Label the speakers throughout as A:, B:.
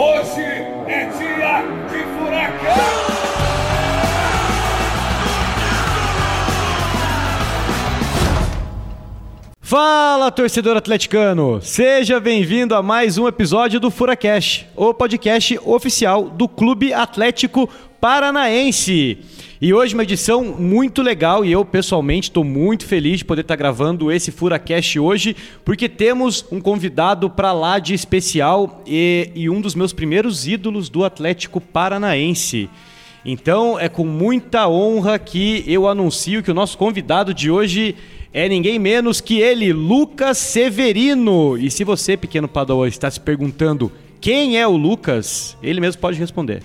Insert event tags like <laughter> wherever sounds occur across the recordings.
A: Hoje é dia de furacão!
B: Fala, torcedor atleticano! Seja bem-vindo a mais um episódio do Furacast, o podcast oficial do Clube Atlético Paranaense. E hoje uma edição muito legal e eu pessoalmente estou muito feliz de poder estar gravando esse Furacast hoje, porque temos um convidado para lá de especial e, e um dos meus primeiros ídolos do Atlético Paranaense. Então é com muita honra que eu anuncio que o nosso convidado de hoje é ninguém menos que ele, Lucas Severino. E se você, pequeno Padawan, está se perguntando quem é o Lucas, ele mesmo pode responder.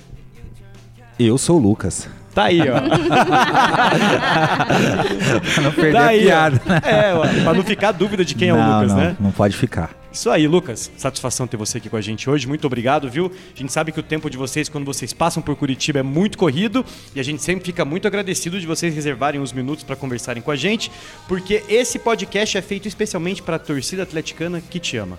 C: Eu sou o Lucas.
B: Tá aí, ó. <laughs>
C: pra não perder
B: Tá
C: a
B: aí, ó.
C: piada.
B: É, ó, pra não ficar dúvida de quem é o
C: não,
B: Lucas,
C: não,
B: né?
C: Não pode ficar.
B: Isso aí, Lucas. Satisfação ter você aqui com a gente hoje. Muito obrigado, viu? A gente sabe que o tempo de vocês, quando vocês passam por Curitiba, é muito corrido e a gente sempre fica muito agradecido de vocês reservarem uns minutos para conversarem com a gente, porque esse podcast é feito especialmente para a torcida atleticana que te ama.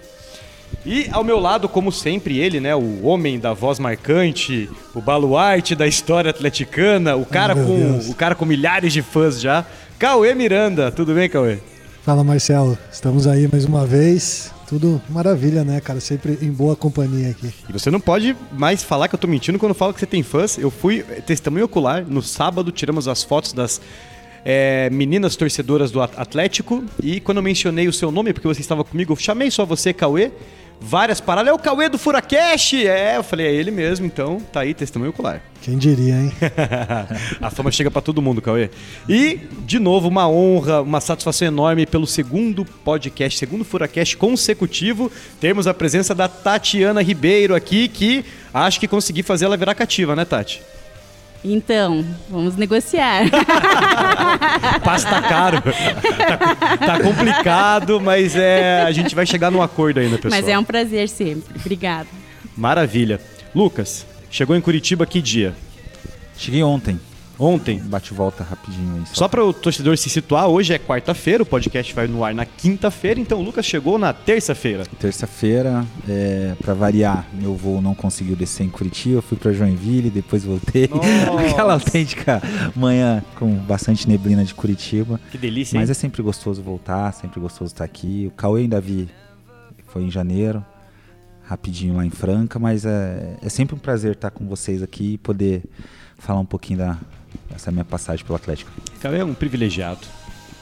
B: E ao meu lado, como sempre, ele, né, o homem da voz marcante, o baluarte da história atleticana, o cara
D: meu
B: com
D: Deus.
B: o cara com milhares de fãs já, Cauê Miranda. Tudo bem, Cauê?
D: Fala Marcelo, estamos aí mais uma vez. Tudo maravilha, né, cara? Sempre em boa companhia aqui.
B: E você não pode mais falar que eu tô mentindo quando falo que você tem fãs. Eu fui testemunho ocular. No sábado tiramos as fotos das eh, meninas torcedoras do At- Atlético. E quando eu mencionei o seu nome, porque você estava comigo, eu chamei só você, Cauê. Várias paradas. É o Cauê do Furacash! É, eu falei, é ele mesmo, então tá aí, testemunho ocular.
D: Quem diria, hein? <laughs>
B: A fama chega pra todo mundo, Cauê. E, de novo, uma honra, uma satisfação enorme pelo segundo podcast, segundo Furacast consecutivo, termos a presença da Tatiana Ribeiro aqui, que acho que consegui fazer ela virar cativa, né, Tati?
E: Então, vamos negociar. <laughs>
B: Passo tá caro. tá, <laughs> tá complicado, mas é, a gente vai chegar num acordo ainda, pessoal.
E: Mas é um prazer sempre. Obrigada.
B: Maravilha. Lucas, chegou em Curitiba que dia?
C: Cheguei ontem.
B: Ontem?
C: Bate volta rapidinho aí.
B: Só para o torcedor se situar, hoje é quarta-feira, o podcast vai no ar na quinta-feira, então o Lucas chegou na terça-feira.
C: Terça-feira, é, pra variar, meu voo não conseguiu descer em Curitiba, fui pra Joinville, depois voltei. <laughs> Aquela autêntica manhã com bastante neblina de Curitiba.
B: Que delícia, hein?
C: Mas é sempre gostoso voltar, sempre gostoso estar aqui. O Cauê ainda vi, foi em janeiro, rapidinho lá em Franca, mas é, é sempre um prazer estar com vocês aqui e poder falar um pouquinho da, dessa minha passagem pelo Atlético.
B: Cauê é um privilegiado.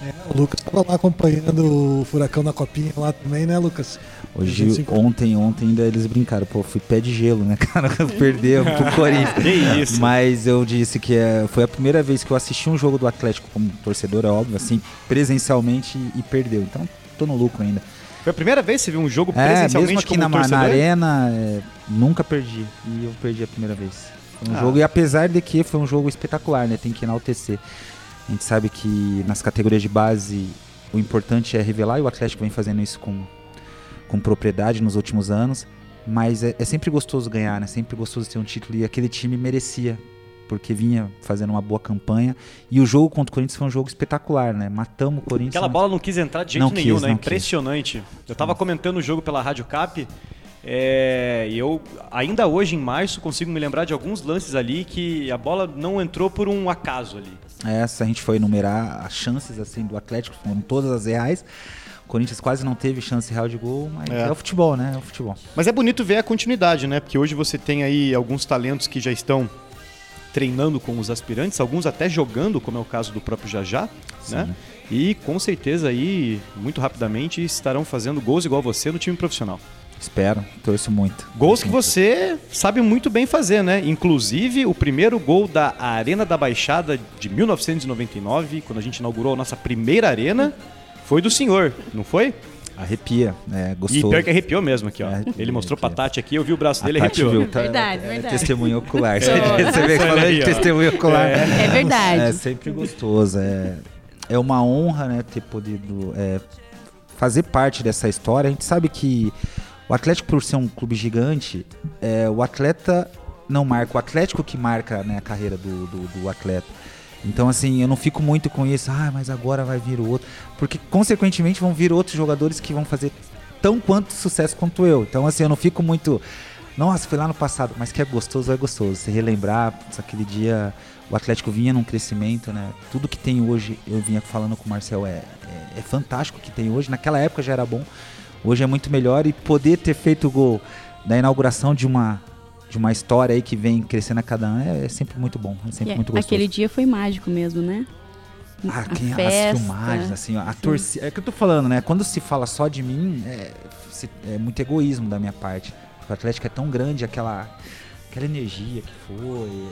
D: É, o Lucas estava lá acompanhando o Furacão na copinha lá também, né, Lucas? A
C: Hoje,
D: se-
C: ontem, ontem ainda eles brincaram, pô, fui pé de gelo, né, <laughs> cara? Perdeu pro <laughs> Corinthians.
B: Que isso.
C: Mas eu disse que é, foi a primeira vez que eu assisti um jogo do Atlético como torcedor, é óbvio, assim, presencialmente e, e perdeu. Então, tô no lucro ainda.
B: Foi a primeira vez que você viu um jogo
C: É,
B: presencialmente
C: mesmo aqui
B: como
C: na, na arena, é, nunca perdi. E eu perdi a primeira vez. Foi um
B: Ah.
C: jogo, e apesar de que foi um jogo espetacular, né? Tem que enaltecer. A gente sabe que nas categorias de base o importante é revelar, e o Atlético vem fazendo isso com, com propriedade nos últimos anos. Mas é, é sempre gostoso ganhar, né? Sempre gostoso ter um título e aquele time merecia. Porque vinha fazendo uma boa campanha. E o jogo contra o Corinthians foi um jogo espetacular, né? Matamos o Corinthians.
B: Aquela bola não quis entrar de jeito
C: Não
B: nenhum,
C: quis,
B: né?
C: não quis.
B: Impressionante. Eu tava comentando o jogo pela Rádio Cap. É, E eu, ainda hoje, em março, consigo me lembrar de alguns lances ali que a bola não entrou por um acaso ali.
C: Essa a gente foi enumerar as chances assim do Atlético, foram todas as reais. O Corinthians quase não teve chance real de gol, mas
B: É.
C: é, o futebol, né? É o futebol.
B: Mas é bonito ver a continuidade, né? Porque hoje você tem aí alguns talentos que já estão treinando com os aspirantes, alguns até jogando, como é o caso do próprio Jajá, né? E com certeza aí, muito rapidamente, estarão fazendo gols igual você no time profissional.
C: Espero, torço muito.
B: Gols que você sabe muito bem fazer, né? Inclusive, o primeiro gol da Arena da Baixada de 1999, quando a gente inaugurou a nossa primeira arena, foi do senhor, não foi?
C: Arrepia, é
B: E
C: gostoso.
B: pior que arrepiou mesmo aqui, ó.
C: É, arrepia,
B: Ele mostrou pra. Tati aqui, eu vi o braço
C: A
B: dele e
C: Tati
B: arrepiou.
C: viu, tá?
E: Verdade,
C: é,
E: verdade.
C: testemunho ocular. Você, <laughs>
E: É.
C: você vê falando
B: aí,
C: de testemunho ocular.
E: É verdade.
C: É sempre gostoso. É, é uma honra, né, ter podido é, fazer parte dessa história. A gente sabe que o Atlético, por ser um clube gigante, é, o atleta não marca, o Atlético que marca né, a carreira do, do, do atleta. Então, assim, eu não fico muito com isso, ah, mas agora vai vir o outro. Porque, consequentemente, vão vir outros jogadores que vão fazer tão quanto sucesso quanto eu. Então, assim, eu não fico muito Nossa, foi lá no passado, mas que é gostoso, é gostoso. Se relembrar, aquele dia o Atlético vinha num crescimento, né? Tudo que tem hoje, eu vinha falando com o Marcel, é, é, é fantástico o que tem hoje. Naquela época já era bom, hoje é muito melhor. E poder ter feito o gol da inauguração de uma de uma história aí que vem crescendo a cada ano é, é sempre muito bom, é sempre
E: E
C: muito gostoso.
E: Aquele dia foi mágico mesmo, né?
C: Ah,
E: A
C: quem, as filmagens, assim, a torcida. É que eu tô falando, né? Quando se fala só de mim, é, é muito egoísmo da minha parte. Porque o Atlético é tão grande, aquela, aquela energia que foi.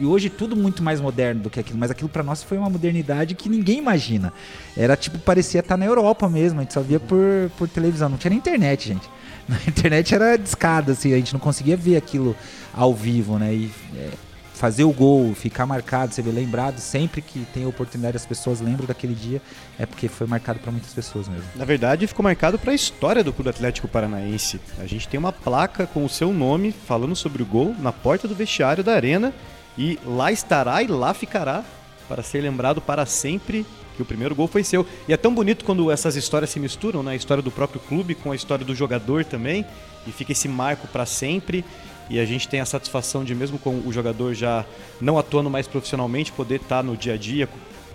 C: E- hoje tudo muito mais moderno do que aquilo, mas aquilo pra nós foi uma modernidade que ninguém imagina. Era tipo, parecia estar na Europa mesmo, a gente só via por, por televisão, não tinha nem internet, gente. <laughs> Na internet era discada, assim, a gente não conseguia ver aquilo ao vivo, né? E é, fazer o gol, ficar marcado, vê lembrado, sempre que tem oportunidade as pessoas lembram daquele dia, é porque foi marcado pra muitas pessoas mesmo.
B: Na verdade, ficou marcado para a história do Clube Atlético Paranaense. A gente tem uma placa com o seu nome falando sobre o gol na porta do vestiário da arena e lá estará e lá ficará para ser lembrado para sempre que o primeiro gol foi seu. E é tão bonito quando essas histórias se misturam, né? A história do próprio clube com a história do jogador também e fica esse marco para sempre. E a gente tem a satisfação de mesmo com o jogador já não atuando mais profissionalmente poder estar no dia a dia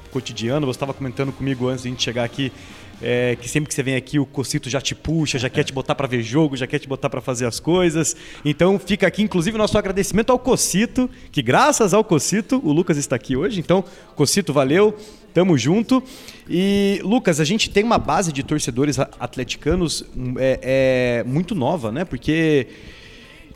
B: cotidiano. Você estava comentando comigo antes de a gente chegar aqui é, que sempre que você vem aqui o Cocito já te puxa, já quer te botar para ver jogo, já quer te botar para fazer as coisas. Então fica aqui, inclusive, nosso agradecimento ao Cocito, que graças ao Cocito o Lucas está aqui hoje. Então, Cocito, valeu, tamo junto. E Lucas, a gente tem uma base de torcedores atleticanos hum, é, é, muito nova, né? Porque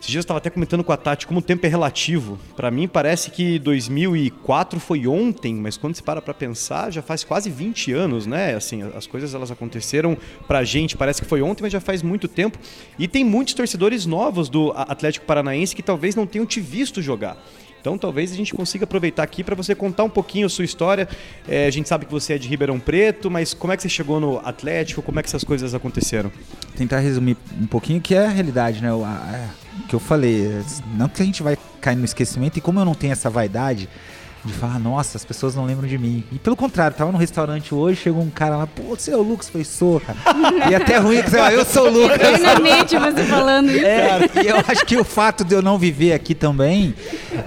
B: esses dias eu estava até comentando com a Tati como o tempo é relativo. Para mim parece que 2004 foi ontem, mas quando se para para pensar, já faz quase 20 anos, né? Assim, as coisas elas aconteceram pra gente, parece que foi ontem, mas já faz muito tempo. E tem muitos torcedores novos do A- Atlético Paranaense que talvez não tenham te visto jogar. Então talvez a gente consiga aproveitar aqui para você contar um pouquinho a sua história. É, a gente sabe que você é de Ribeirão Preto, mas como é que você chegou no Atlético? Como é que essas coisas aconteceram?
C: Tentar resumir um pouquinho que é a realidade, né? O, a- a- o que eu falei, é, não que a gente vai cair no esquecimento, e como eu não tenho essa vaidade de falar, nossa, as pessoas não lembram de mim. E pelo contrário, tava no restaurante hoje, chegou um cara lá, pô, você é o Lucas, foi sou, cara. E <laughs> até ruim que você fala, eu sou o Lucas.
E: Eternamente você falando isso.
C: É, e eu acho que o fato de eu não viver aqui também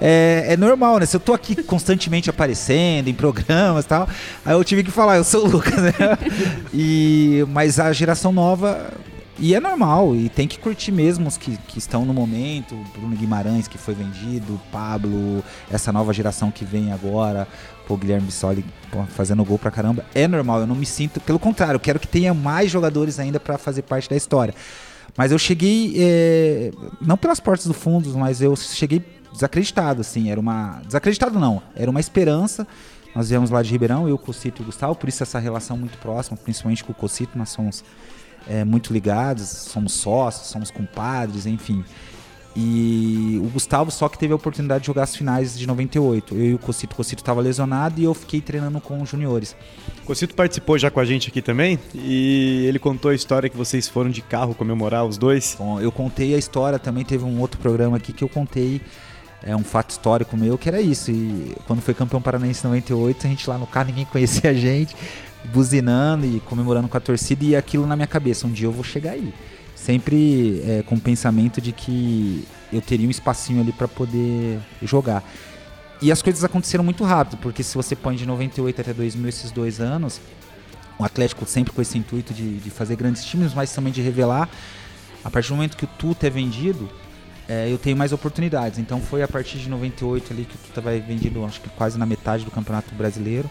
C: é, é normal, né? Se eu tô aqui constantemente aparecendo em programas e tal, aí eu tive que falar, eu sou o Lucas, né? <laughs> E, mas a geração nova. E é normal, e tem que curtir mesmo os que, que estão no momento. o Bruno Guimarães, que foi vendido, o Pablo, essa nova geração que vem agora, pô, Guilherme Bissoli fazendo gol pra caramba. É normal, eu não me sinto. Pelo contrário, eu quero que tenha mais jogadores ainda pra fazer parte da história. Mas eu cheguei, é, não pelas portas do fundo, mas eu cheguei desacreditado, assim, era uma... Desacreditado não, era uma esperança. Nós viemos lá de Ribeirão, eu, o Cocito e o Gustavo, por isso essa relação muito próxima, principalmente com o Cocito, nós somos é, muito ligados, somos sócios, somos compadres, enfim. E o Gustavo só que teve a oportunidade de jogar as finais de 98. Eu e o Cocito, o Cocito estava lesionado e eu fiquei treinando com os juniores.
B: O Cocito participou já com a gente aqui também e ele contou a história que vocês foram de carro comemorar os dois.
C: Bom, eu contei a história, também teve um outro programa aqui que eu contei é um fato histórico meu que era isso. E quando foi campeão paranaense em 98, a gente lá no carro, ninguém conhecia a gente, buzinando e comemorando com a torcida e aquilo na minha cabeça, um dia eu vou chegar aí. Sempre é, com o pensamento de que eu teria um espacinho ali para poder jogar. E as coisas aconteceram muito rápido, porque se você põe de 98 até 2000 esses dois anos, o Atlético sempre com esse intuito de, de fazer grandes times, mas também de revelar. A partir do momento que o Tuta é vendido, é, eu tenho mais oportunidades. Então foi a partir de 98 ali que o Tuta vai vendido, acho que quase na metade do Campeonato Brasileiro.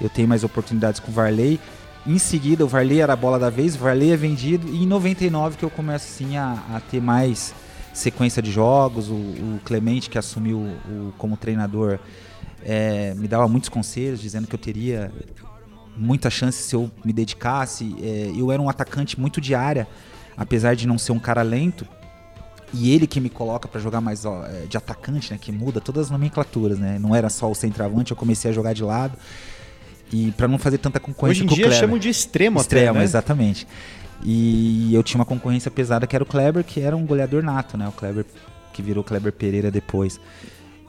C: Eu tenho mais oportunidades com o Varley. Em seguida, o Varley era a bola da vez, o Varley é vendido. E em 99 que eu começo assim a, a ter mais sequência de jogos. O, o Clemente, que assumiu o, como treinador, é, me dava muitos conselhos, dizendo que eu teria muita chance se eu me dedicasse. É, eu era um atacante muito de área, apesar de não ser um cara lento. E ele que me coloca para jogar mais ó, é, de atacante, né? Que muda todas as nomenclaturas, né? Não era só o centroavante, eu comecei a jogar de lado. E para não fazer tanta concorrência
B: Hoje em
C: com o
B: dia
C: Kleber.
B: chamam de extremo,
C: Extremo,
B: até, né?
C: exatamente. E eu tinha uma concorrência pesada que era o Kleber, que era um goleador nato, né? O Kleber que virou Kleber Pereira depois.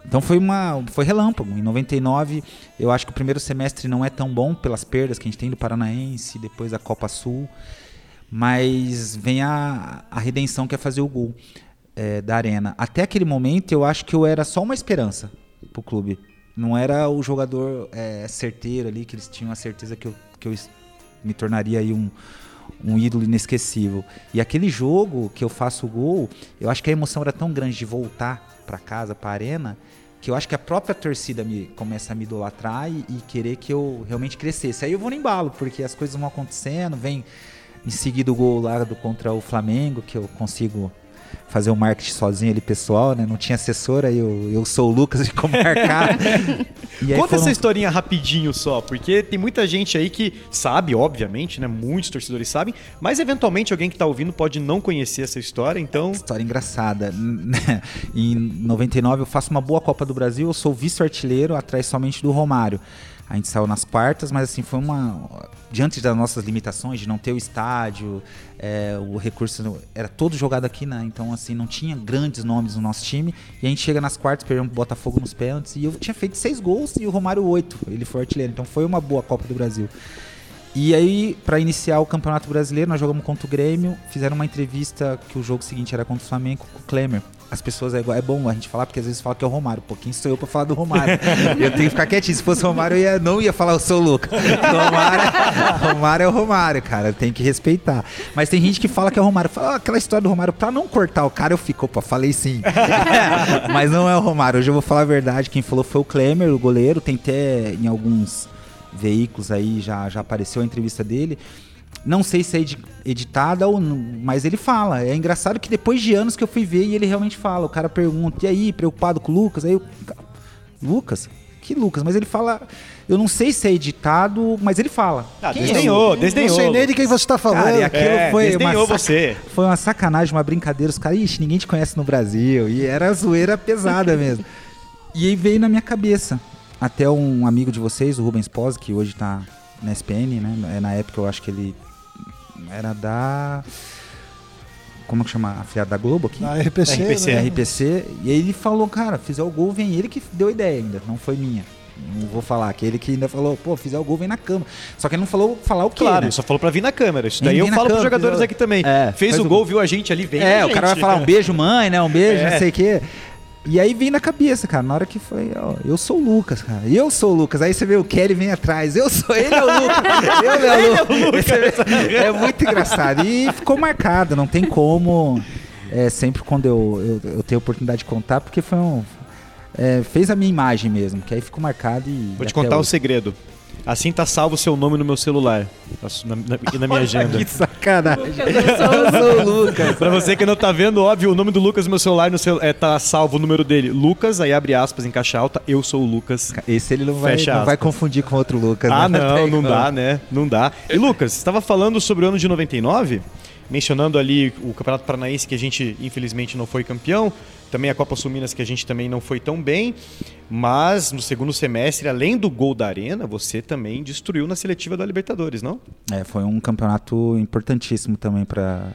C: Então foi uma foi relâmpago. Em 99, eu acho que o primeiro semestre não é tão bom pelas perdas que a gente tem do Paranaense, depois da Copa Sul, mas vem a, a redenção que é fazer o gol. é, da arena. Até aquele momento, eu acho que eu era só uma esperança pro clube. Não era o jogador é, certeiro ali, que eles tinham a certeza que eu, que eu me tornaria aí um, um ídolo inesquecível. E aquele jogo que eu faço o gol, eu acho que a emoção era tão grande de voltar para casa, para arena, que eu acho que a própria torcida me começa a me idolatrar e, e querer que eu realmente crescesse. Aí eu vou no embalo, porque as coisas vão acontecendo, vem em seguida o gol lá do contra o Flamengo, que eu consigo fazer o marketing sozinho ali pessoal, né? Não tinha assessora, eu, eu sou o Lucas de <laughs> como marcar.
B: Conta
C: foram-
B: essa historinha rapidinho só, porque tem muita gente aí que sabe, obviamente, né? Muitos torcedores sabem, mas eventualmente alguém que tá ouvindo pode não conhecer essa história, então.
C: História engraçada. <laughs> em 99 eu faço uma boa Copa do Brasil, eu sou vice-artilheiro atrás somente do Romário. A gente saiu nas quartas, mas assim, foi uma. Diante das nossas limitações de não ter o estádio, é, o recurso era todo jogado aqui, né? Então, assim, não tinha grandes nomes no nosso time. E a gente chega nas quartas, perdemos o Botafogo nos pênaltis. E eu tinha feito seis gols e o Romário oito. Ele foi artilheiro. Então foi uma boa Copa do Brasil. E aí, pra iniciar o Campeonato Brasileiro, nós jogamos contra o Grêmio, fizeram uma entrevista que o jogo seguinte era contra o Flamengo com o Klemer. As pessoas é, igual- é bom a gente falar, porque às vezes fala que é o Romário. Pô, quem sou eu pra falar do Romário? <laughs> eu tenho que ficar quietinho. Se fosse o Romário, eu ia- não ia falar eu sou o Lucas. Romário, Romário é o Romário, cara. Tem que respeitar. Mas tem gente que fala que é o Romário. Fala "Ah, aquela história do Romário, pra não cortar o cara, eu fico, opa, falei sim. <laughs> Mas não é o Romário. Hoje eu vou falar a verdade. Quem falou foi o Klemer, o goleiro. Tem até em alguns veículos aí já, já apareceu a entrevista dele. Não sei se é edi- editada ou não, mas ele fala. É engraçado que depois de anos que eu fui ver e ele realmente fala. O cara pergunta, e aí, preocupado com o Lucas? Aí eu. Lucas? Que Lucas? Mas ele fala. Eu não sei se é editado, mas ele fala.
B: Ah,
C: Quem é
B: desdenhou,
C: o-
B: desdenhou.
D: Não sei nem de quem você tá falando.
C: Cara, e aquilo
B: É,
C: foi uma,
B: desdenhou
C: saca-
B: você.
C: foi uma sacanagem, uma brincadeira. Os caras, ixi, ninguém te conhece no Brasil. E era zoeira pesada <laughs> mesmo. E aí veio na minha cabeça. Até um amigo de vocês, o Rubens Pós, que hoje tá na SPN, né? É, Na época eu acho que ele era da. Como que chama? A filha da Globo aqui?
D: RPC,
B: RPC.
D: né?
C: RPC. E aí ele falou, cara, fizer o gol, vem ele que deu a ideia ainda, não foi minha. Não vou falar, aquele que ainda falou, pô, fizer o gol, vem na cama. Só que ele não falou falar o quê,
B: Claro,
C: né?
B: ele só falou pra vir na câmera. Isso daí eu falo pros
C: câmera,
B: jogadores
C: fez o-
B: aqui também.
C: É,
B: Fez o
C: o
B: gol,
C: gol.
B: viu a gente ali, vem.
C: É, o
B: a
C: cara vai
B: gente.
C: falar um beijo, mãe, né? Um beijo,
B: É.
C: não sei o quê. E aí vem na cabeça, cara, na hora que foi, ó, eu sou o Lucas, cara. Eu sou o Lucas. Aí você vê o Kelly vem atrás. Eu sou, ele é o Lucas. <laughs> ele é o Lucas. Você vê, é muito engraçado. E ficou marcado, não tem como. É, sempre quando eu, eu, eu tenho oportunidade de contar, porque foi um. é, fez a minha imagem mesmo, que aí ficou marcado e.
B: Vou te contar o
C: hoje.
B: segredo. Assim tá salvo o seu nome no meu celular. Na, na- aqui na minha agenda.
C: Que sacanagem.
E: Eu sou
C: Eu sou o Lucas. <laughs>
B: Pra você que não tá vendo, óbvio, o nome do Lucas no meu celular no cel- é, tá salvo o número dele. Lucas, aí abre aspas em caixa alta, eu sou o Lucas.
C: Esse ele não vai,
B: Fecha
C: não vai confundir com outro Lucas.
B: Ah,
C: né?
B: não, não
C: como.
B: dá, né? Não dá. E Lucas, você estava falando sobre o ano de 99, mencionando ali o Campeonato Paranaense que a gente infelizmente não foi campeão, também a Copa Sul Minas que a gente também não foi tão bem, mas no segundo semestre, além do gol da Arena, você também destruiu na seletiva da Libertadores, não?
C: É, foi um campeonato importantíssimo também para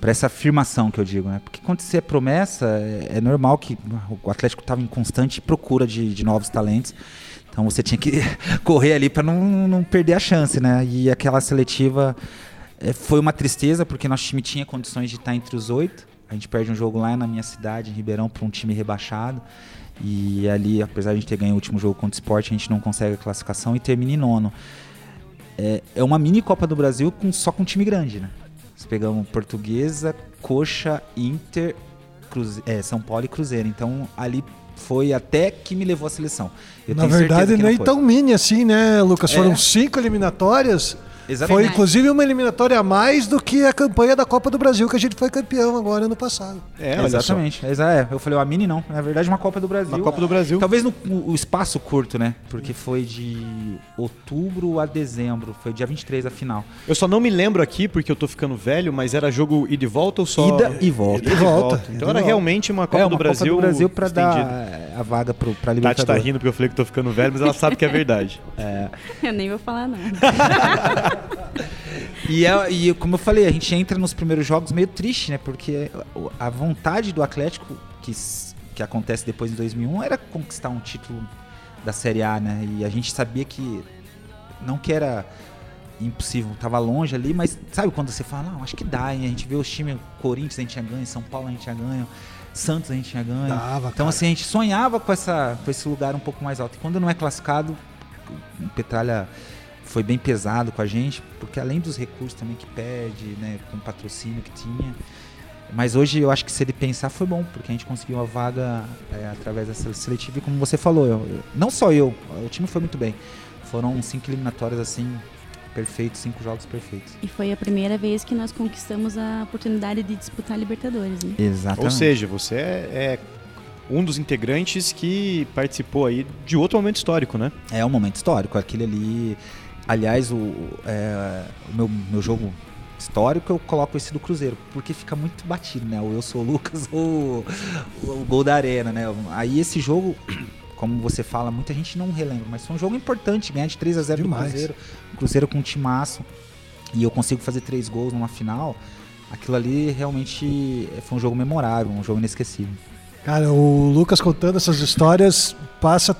C: para essa afirmação que eu digo, né? Porque quando você é promessa, é, é normal que o Atlético estava em constante procura de, de novos talentos. Então você tinha que <laughs> correr ali para não, não perder a chance, né? E aquela seletiva é, foi uma tristeza porque nosso time tinha condições de estar entre os oito. A gente perde um jogo lá na minha cidade, em Ribeirão, para um time rebaixado. E ali, apesar de a gente ter ganho o último jogo contra o Sport, a gente não consegue a classificação e termina em nono. É, é uma mini Copa do Brasil com, só com time grande, né? Nós pegamos Portuguesa, Coxa, Inter, Cruze- é, São Paulo e Cruzeiro. Então ali foi até que me levou à seleção. Eu
D: Na verdade,
C: não foi.
D: tão mini assim, né, Lucas?
C: É.
D: Foram cinco eliminatórias.
C: Exatamente.
D: Foi inclusive uma eliminatória a mais do que a campanha da Copa do Brasil, que a gente foi campeão agora ano passado.
B: É.
C: Exatamente. Exa- é, eu falei, a mini não. Na verdade, uma Copa do Brasil.
B: Uma Copa do Brasil.
C: Talvez no o espaço curto, né? Porque foi de outubro a dezembro. Foi dia 23 a final.
B: Eu só não me lembro aqui porque eu tô ficando velho, mas era jogo ida e volta ou só
C: Ida e volta.
B: Ida e
D: volta,
B: Então era realmente uma Copa
C: é, uma
B: do Brasil
C: Copa do Brasil pra dar. A vaga pro, pra
B: Tati
C: Libertadores.
B: tá rindo porque eu falei que tô ficando velho, mas ela sabe que é verdade. <laughs>
E: Eu nem vou falar nada. <laughs>
C: E, é- e como eu falei, a gente entra nos primeiros jogos meio triste, né? Porque a vontade do Atlético, que, que acontece depois em 2001, era conquistar um título da Série A, né? E a gente sabia que não que era impossível, tava longe ali, mas sabe quando você fala, não, acho que dá, hein? A gente vê os times, Corinthians a gente tinha ganho, São Paulo a gente tinha ganho, Santos a gente tinha ganho.
D: Dava,
C: então
D: cara.
C: assim, a gente sonhava com, essa, com esse lugar um pouco mais alto. E quando não é classificado, o Petralha foi bem pesado com a gente, porque além dos recursos também que perde, né, com o patrocínio que tinha. Mas hoje eu acho que se ele pensar foi bom, porque a gente conseguiu uma vaga é, através dessa seletiva e como você falou, eu- eu- não só eu, o time foi muito bem. Foram cinco eliminatórias assim, perfeitos, cinco jogos perfeitos.
E: E foi a primeira vez que nós conquistamos a oportunidade de disputar a Libertadores, né?
C: Exatamente.
B: Ou seja, você é, é um dos integrantes que participou aí de outro momento histórico, né?
C: É um momento histórico. Aquele ali. Aliás, o, é, o meu, meu jogo histórico eu coloco esse do Cruzeiro, porque fica muito batido, né? O Eu Sou o Lucas ou <laughs> o, o gol da Arena, né? Aí esse jogo, como você fala, muita gente não relembra, mas foi um jogo importante, ganhar de 3 a 0 do
D: Demais.
C: Cruzeiro. Cruzeiro com um timaço. E eu consigo fazer três gols numa final. Aquilo ali realmente foi um jogo memorável, um jogo inesquecível.
D: Cara, o Lucas contando essas histórias passa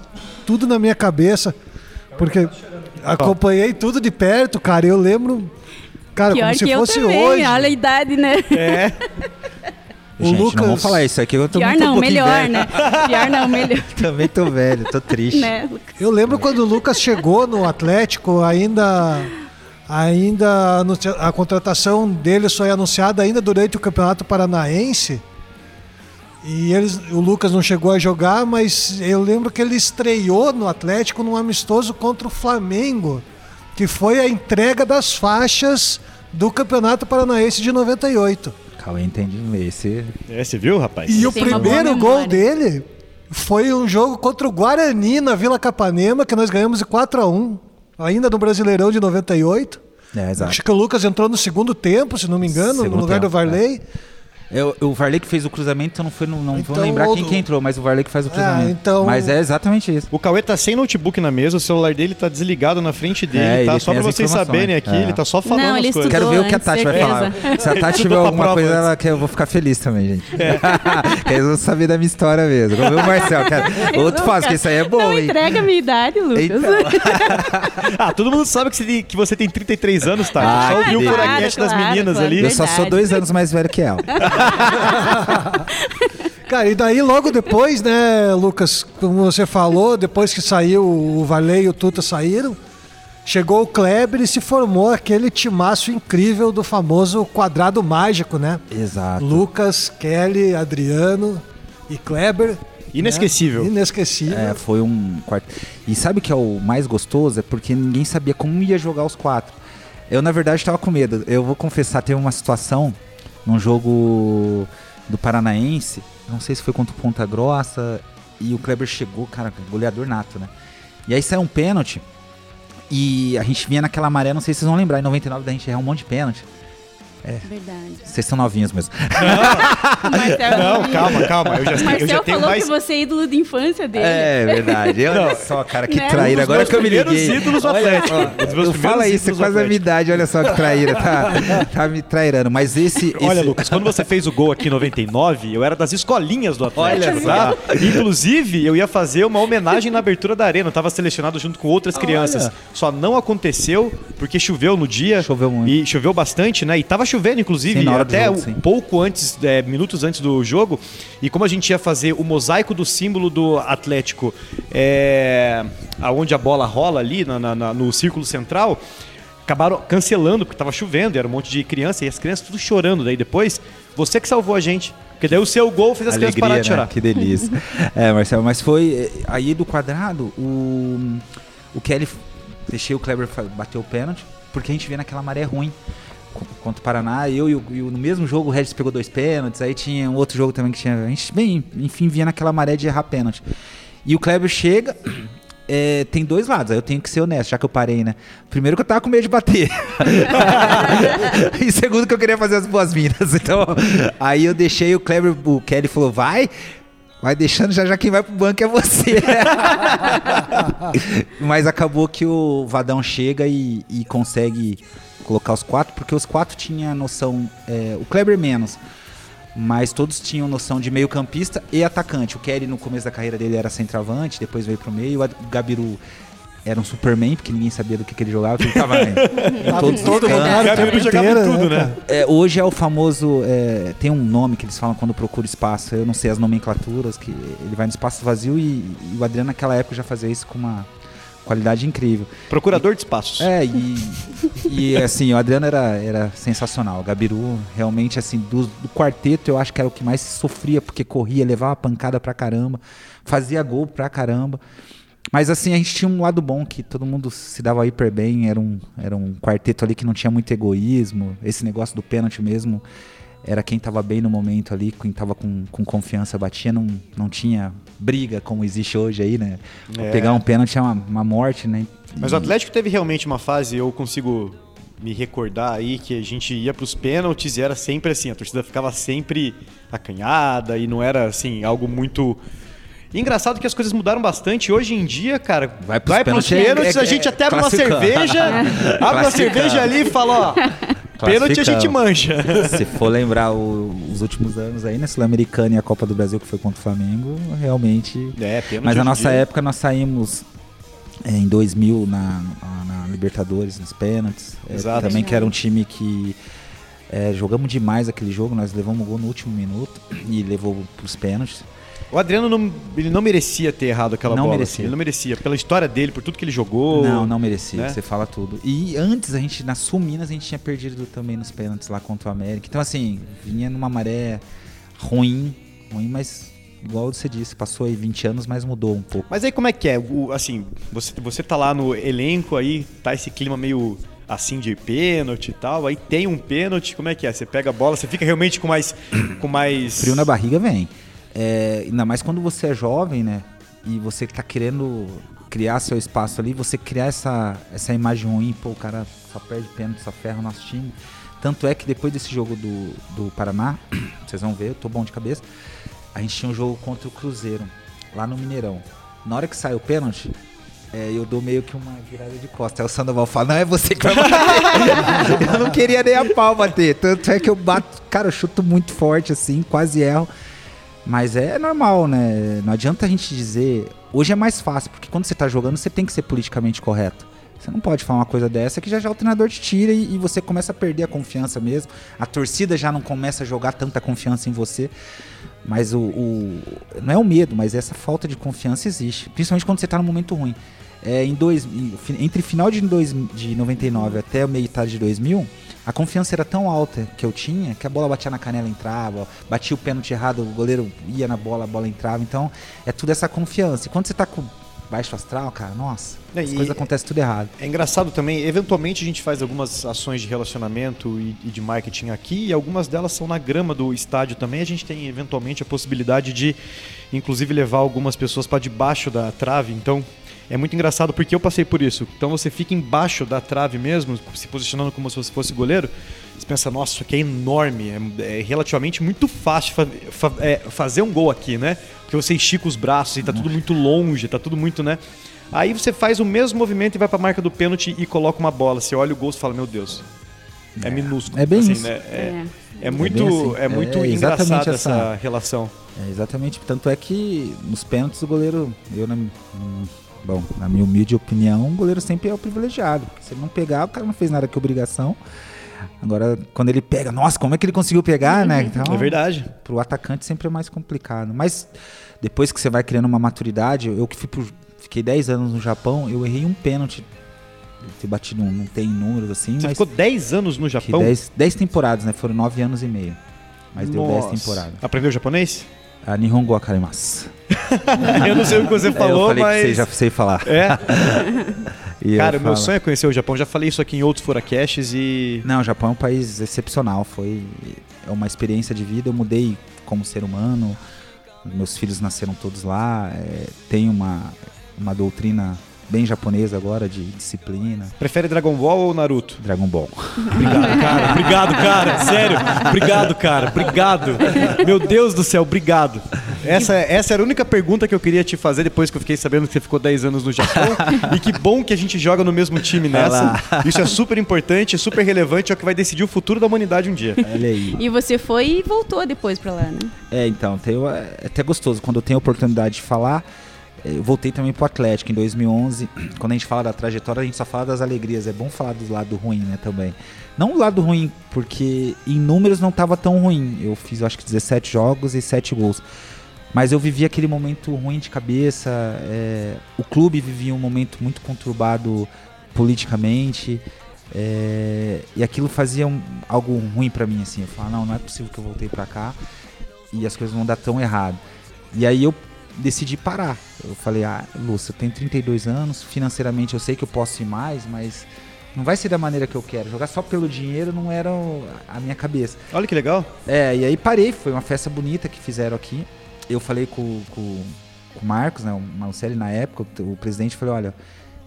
D: tudo na minha cabeça, porque acompanhei tudo de perto, cara. e Eu lembro, cara,
E: Pior
D: como se
E: que eu
D: fosse
E: também,
D: hoje.
E: olha a idade, né? <laughs>
D: O
C: Gente,
D: Lucas-
C: não vou falar isso aqui, eu tô
E: Pior
C: muito um
E: não,
C: pouquinho
E: melhor,
C: velho.
E: né? Pior não, melhor,
C: Também <laughs> tô velho, tô triste.
E: né, Lucas?
D: Eu lembro quando o Lucas chegou no Atlético, ainda ainda a contratação dele foi anunciada ainda durante o Campeonato Paranaense. E eles, o Lucas não chegou a jogar, mas eu lembro que ele estreou no Atlético num amistoso contra o Flamengo, que foi a entrega das faixas do Campeonato Paranaense de 98.
C: Cauê entende esse.
B: É, você viu, rapaz?
D: E o
E: tem
D: primeiro gol dele foi um jogo contra o Guarani na Vila Capanema, que nós ganhamos de 4 a 1 ainda no Brasileirão de 98.
C: É, exato.
D: Acho que o Lucas entrou no segundo tempo, se não me engano,
C: Segundo
D: no lugar
C: tempo,
D: do Varley.
C: Eu, o Varley que fez o cruzamento, não foi, no- não
D: Então,
C: vou lembrar quem que entrou, mas o Varley que faz o cruzamento.
D: então-
C: Mas é exatamente isso.
B: O Cauê tá sem notebook na mesa, o celular dele tá desligado na frente dele,
C: É,
B: tá? Só pra vocês saberem aqui,
C: É.
B: ele tá só falando
E: Não,
B: as coisas.
C: Quero ver o que a Tati vai falar. Se a Tati <laughs> tiver alguma coisa, ela quer, eu vou ficar feliz também, gente. Que <laughs> Eles vão saber da minha história mesmo. Vamos ver o Marcel, cara. <laughs> Outro faz, porque isso aí é bom,
E: Não
C: hein?
E: entrega a minha idade, Lucas.
C: Então.
B: Ah, todo mundo sabe que você tem, que você tem 33 anos, tá?
C: Ah,
B: Só ouviu o
C: que
B: Furacast das
E: claro,
B: meninas
E: claro.
B: ali.
C: Eu só sou dois anos mais velho que ela. <laughs>
D: Cara, e daí logo depois, né, Lucas, como você falou, depois que saiu o Varley e o Tuta saíram, chegou o Kleber e se formou aquele timaço incrível do famoso quadrado mágico, né?
C: Exato.
D: Lucas, Kelly, Adriano e Kleber.
B: Inesquecível.
D: né? Inesquecível.
C: É, foi um quarto. E sabe o que é o mais gostoso? É porque ninguém sabia como ia jogar os quatro. Eu, na verdade, estava com medo. Eu vou confessar, teve uma situação num jogo do Paranaense, não sei se foi contra o Ponta Grossa, e o Kleber chegou, cara, goleador nato, né? E aí saiu um pênalti, e a gente vinha naquela maré, não sei se vocês vão lembrar, em 99 da gente errar um monte de pênalti.
E: Verdade.
C: Vocês são novinhos mesmo.
E: O <laughs> Marcel,
B: Não, calma, calma. Eu já,
E: O
B: eu já
E: Marcel
B: tenho
E: falou
B: mais.
E: que você é ídolo de infância dele.
C: É verdade. Eu, olha só, cara, que
E: Né?
C: traíra. Agora que eu me liguei.
B: ídolos do
C: Olha,
B: Atlético.
C: ó,
B: dos meus
C: não
B: primeiros
C: fala isso, é quase a minha idade. Olha só que traíra. Tá, tá me trairando. Mas esse.
B: Olha,
C: esse-
B: Lucas, quando você fez o gol aqui em 99, eu era das escolinhas do Atlético,
C: Olha
B: tá? Inclusive, eu ia fazer uma homenagem na abertura da arena. Eu tava selecionado junto com outras crianças. Só não aconteceu porque choveu no dia.
C: Choveu muito.
B: E choveu bastante, né? E tava chovendo, inclusive,
C: Sim,
B: até
C: jogo,
B: um pouco antes, é, minutos antes do jogo. E como a gente ia fazer o mosaico do símbolo do Atlético, é, aonde a bola rola ali na- na- no círculo central, acabaram cancelando porque tava chovendo, era um monte de criança e as crianças tudo chorando. Daí depois, você que salvou a gente. Porque daí o seu gol fez as crianças parar de
C: né?
B: chorar.
C: Que delícia. <laughs> é, Marcelo, mas foi. eh, Aí do quadrado, o. O Kelly. Deixei o Kleber bater o pênalti, porque a gente vê naquela maré ruim. Co- Contra o Paraná, eu e, o, e o- no mesmo jogo o Regis pegou dois pênaltis, aí tinha um outro jogo também que tinha. A gente, bem, enfim, via naquela maré de errar pênalti. E o Kleber chega, <clears throat> é, tem dois lados, aí eu tenho que ser honesto, já que eu parei, né? Primeiro que eu tava com medo de bater. <laughs> e segundo que eu queria fazer as boas-vindas. <laughs> Então, aí eu deixei o Kleber, o Kelly falou, vai. Vai deixando, já já quem vai pro banco é você. <laughs> Mas acabou que o Vadão chega e, e consegue colocar os quatro, porque os quatro tinham noção, é, o Kleber menos, mas todos tinham noção de meio campista e atacante. O Kelly no começo da carreira dele era centroavante, depois veio pro meio, o Gabiru era um Superman, porque ninguém sabia do que, que ele jogava, porque ele tava <laughs> em, em todos os
D: todo
C: cantos.
B: Gabiru jogava em tudo,
D: né?
B: né?
C: É, hoje é o famoso. é, tem um nome que eles falam quando procura espaço. Eu não sei as nomenclaturas, que ele vai no espaço vazio e, e o Adriano naquela época já fazia isso com uma qualidade incrível.
B: Procurador de espaços.
C: É, e, e assim, o Adriano era, era sensacional. O Gabiru, realmente, assim, do, do quarteto eu acho que era o que mais sofria, porque corria, levava pancada pra caramba, fazia gol pra caramba. Mas assim, a gente tinha um lado bom que todo mundo se dava hiper bem, era um, era um quarteto ali que não tinha muito egoísmo. Esse negócio do pênalti mesmo era quem tava bem no momento ali, quem tava com, com confiança batia, não, não tinha briga como existe hoje aí, né?
B: É.
C: Pegar um pênalti é uma, uma morte, né?
B: Mas o Atlético teve realmente uma fase, eu consigo me recordar aí, que a gente ia pros pênaltis e era sempre assim, a torcida ficava sempre acanhada e não era assim, algo muito. Engraçado que as coisas mudaram bastante. Hoje em dia, cara,
C: Vai
B: vai
C: pros
B: pros
C: pênaltis, é-
B: pênaltis,
C: é-
B: a gente
C: é
B: até abre uma cerveja, <laughs> abre uma cerveja ali e fala, ó, pênalti a gente manja. <laughs>
C: Se for lembrar o- os últimos anos aí, na Sul-Americana e a Copa do Brasil que foi contra o Flamengo, realmente.
B: É, pênalti
C: Mas na nossa
B: dia.
C: época nós saímos é, em 2000 na, na- Libertadores, nos pênaltis. É,
B: Exato.
C: também que era um time que é, jogamos demais aquele jogo, nós levamos o gol no último minuto e levou pros pênaltis.
B: O Adriano não, ele não merecia ter errado aquela
C: Não
B: bola.
C: merecia.
B: assim, ele não merecia. Pela história dele, por tudo que ele jogou.
C: Não, não merecia,
B: né?
C: você fala tudo. E antes a gente, na Sul Minas, a gente tinha perdido também nos pênaltis lá contra o América. Então, assim, vinha numa maré ruim, ruim, mas igual você disse, passou aí 20 anos, mas mudou um pouco.
B: Mas aí como é que é? O- assim, você, você tá lá no elenco aí, tá esse clima meio assim de pênalti e tal, aí tem um pênalti, como é que é? Você pega a bola, você fica realmente com mais. com mais.
C: Frio na barriga vem. É, ainda mais quando você é jovem, né? E você tá querendo criar seu espaço ali, você criar essa, essa imagem ruim, pô, o cara só perde pênalti, só ferra o nosso time. Tanto é que depois desse jogo do, do Paraná, <clears throat> vocês vão ver, eu tô bom de cabeça, a gente tinha um jogo contra o Cruzeiro, lá no Mineirão. Na hora que sai o pênalti, é, eu dou meio que uma virada de costa. Aí o Sandoval fala, não é você que vai bater. <laughs> eu não queria nem a pau bater. Tanto é que eu bato, cara, eu chuto muito forte assim, quase erro. Mas é normal, né? Não adianta a gente dizer. Hoje é mais fácil, porque quando você tá jogando, você tem que ser politicamente correto. Você não pode falar uma coisa dessa que já já o treinador te tira e, e você começa a perder a confiança mesmo. A torcida já não começa a jogar tanta confiança em você. Mas o, o- Não é o medo, mas essa falta de confiança existe. Principalmente quando você tá num momento ruim. É, em dois, entre final de, dois, de 99 até o meio de 2000, a confiança era tão alta que eu tinha que a bola batia na canela e entrava, batia o pênalti errado, o goleiro ia na bola, a bola entrava. Então é tudo essa confiança. E quando você tá com baixo astral, cara, nossa,
B: É,
C: as coisas acontecem tudo errado.
B: É engraçado também, eventualmente a gente faz algumas ações de relacionamento e, e de marketing aqui, e algumas delas são na grama do estádio também. A gente tem eventualmente a possibilidade de, inclusive, levar algumas pessoas para debaixo da trave. Então, é muito engraçado porque eu passei por isso. Então, você fica embaixo da trave mesmo, se posicionando como se você fosse goleiro. Você pensa, nossa, isso aqui é enorme, é, é relativamente muito fácil fa- fa- é, fazer um gol aqui, né? Porque você estica os braços e tá tudo muito longe, tá tudo muito, né? Aí você faz o mesmo movimento e vai pra marca do pênalti e coloca uma bola. Você olha o gol e fala, meu Deus, é, minúsculo.
C: é bem
B: assim,
C: isso.
B: Né? É,
E: É.
B: é muito,
C: bem assim.
B: é muito
C: É
B: engraçada
C: essa-
B: essa relação.
C: É, exatamente. Tanto é que nos pênaltis o goleiro, eu na, bom, na minha humilde opinião, o goleiro sempre é o privilegiado. Se ele não pegar, o cara não fez nada que obrigação. Agora, quando ele pega, nossa, como é que ele conseguiu pegar, né? Então,
B: É verdade.
C: pro atacante sempre é mais complicado. Mas depois que você vai criando uma maturidade, eu que fui pro- fiquei 10 anos no Japão, eu errei um pênalti. Ter batido, um- não tem números assim,
B: Você
C: mas
B: ficou 10 anos no Japão?
C: 10, 10 temporadas, né? Foram 9 anos e meio. Mas deu 10
B: Nossa.
C: temporadas.
B: Aprendeu japonês?
C: A Nihongo Akarimasu. <laughs>
B: eu não sei o que você falou,
C: eu falei
B: mas...
C: que já sei falar.
B: É? <laughs> Cara, meu
C: falo-
B: sonho é conhecer o Japão. Já falei isso aqui em outros Furacasts e...
C: Não, o Japão é um país excepcional. Foi é uma experiência de vida. Eu mudei como ser humano. Meus filhos nasceram todos lá. É, tem uma, uma doutrina bem japonesa agora de disciplina.
B: Prefere Dragon Ball ou Naruto?
C: Dragon Ball.
B: Obrigado, cara. Obrigado, cara. Sério. Obrigado, cara. Obrigado. Meu Deus do céu, obrigado. Essa, essa era a única pergunta que eu queria te fazer depois que eu fiquei sabendo que você ficou 10 anos no Japão. e que bom que a gente joga no mesmo time nessa. Isso é super importante, super relevante, é o que vai decidir o futuro da humanidade um dia.
C: Olha aí.
E: E você foi e voltou depois pra lá, né?
C: É, então, tem, é até gostoso. Quando eu tenho a oportunidade de falar, eu voltei também pro Atlético em 2011. <clears throat> Quando a gente fala da trajetória, a gente só fala das alegrias. É bom falar do lado ruim, né, também. Não o lado ruim, porque em números não tava tão ruim. Eu fiz, acho que 17 jogos e 7 gols. Mas eu vivi aquele momento ruim de cabeça. é, o clube vivia um momento muito conturbado politicamente. é, e aquilo fazia um- algo ruim pra mim, assim. Eu falava, não, não é possível que eu voltei pra cá e as coisas vão dar tão errado. E aí eu decidi parar. Eu falei, ah, Lúcia, eu tenho 32 anos, financeiramente eu sei que eu posso ir mais, mas não vai ser da maneira que eu quero. Jogar só pelo dinheiro não era a minha cabeça.
B: Olha que legal.
C: É, e aí parei, foi uma festa bonita que fizeram aqui. Eu falei com, com, com o Marcos, né, o Marcelli na época, o, o presidente falou, olha,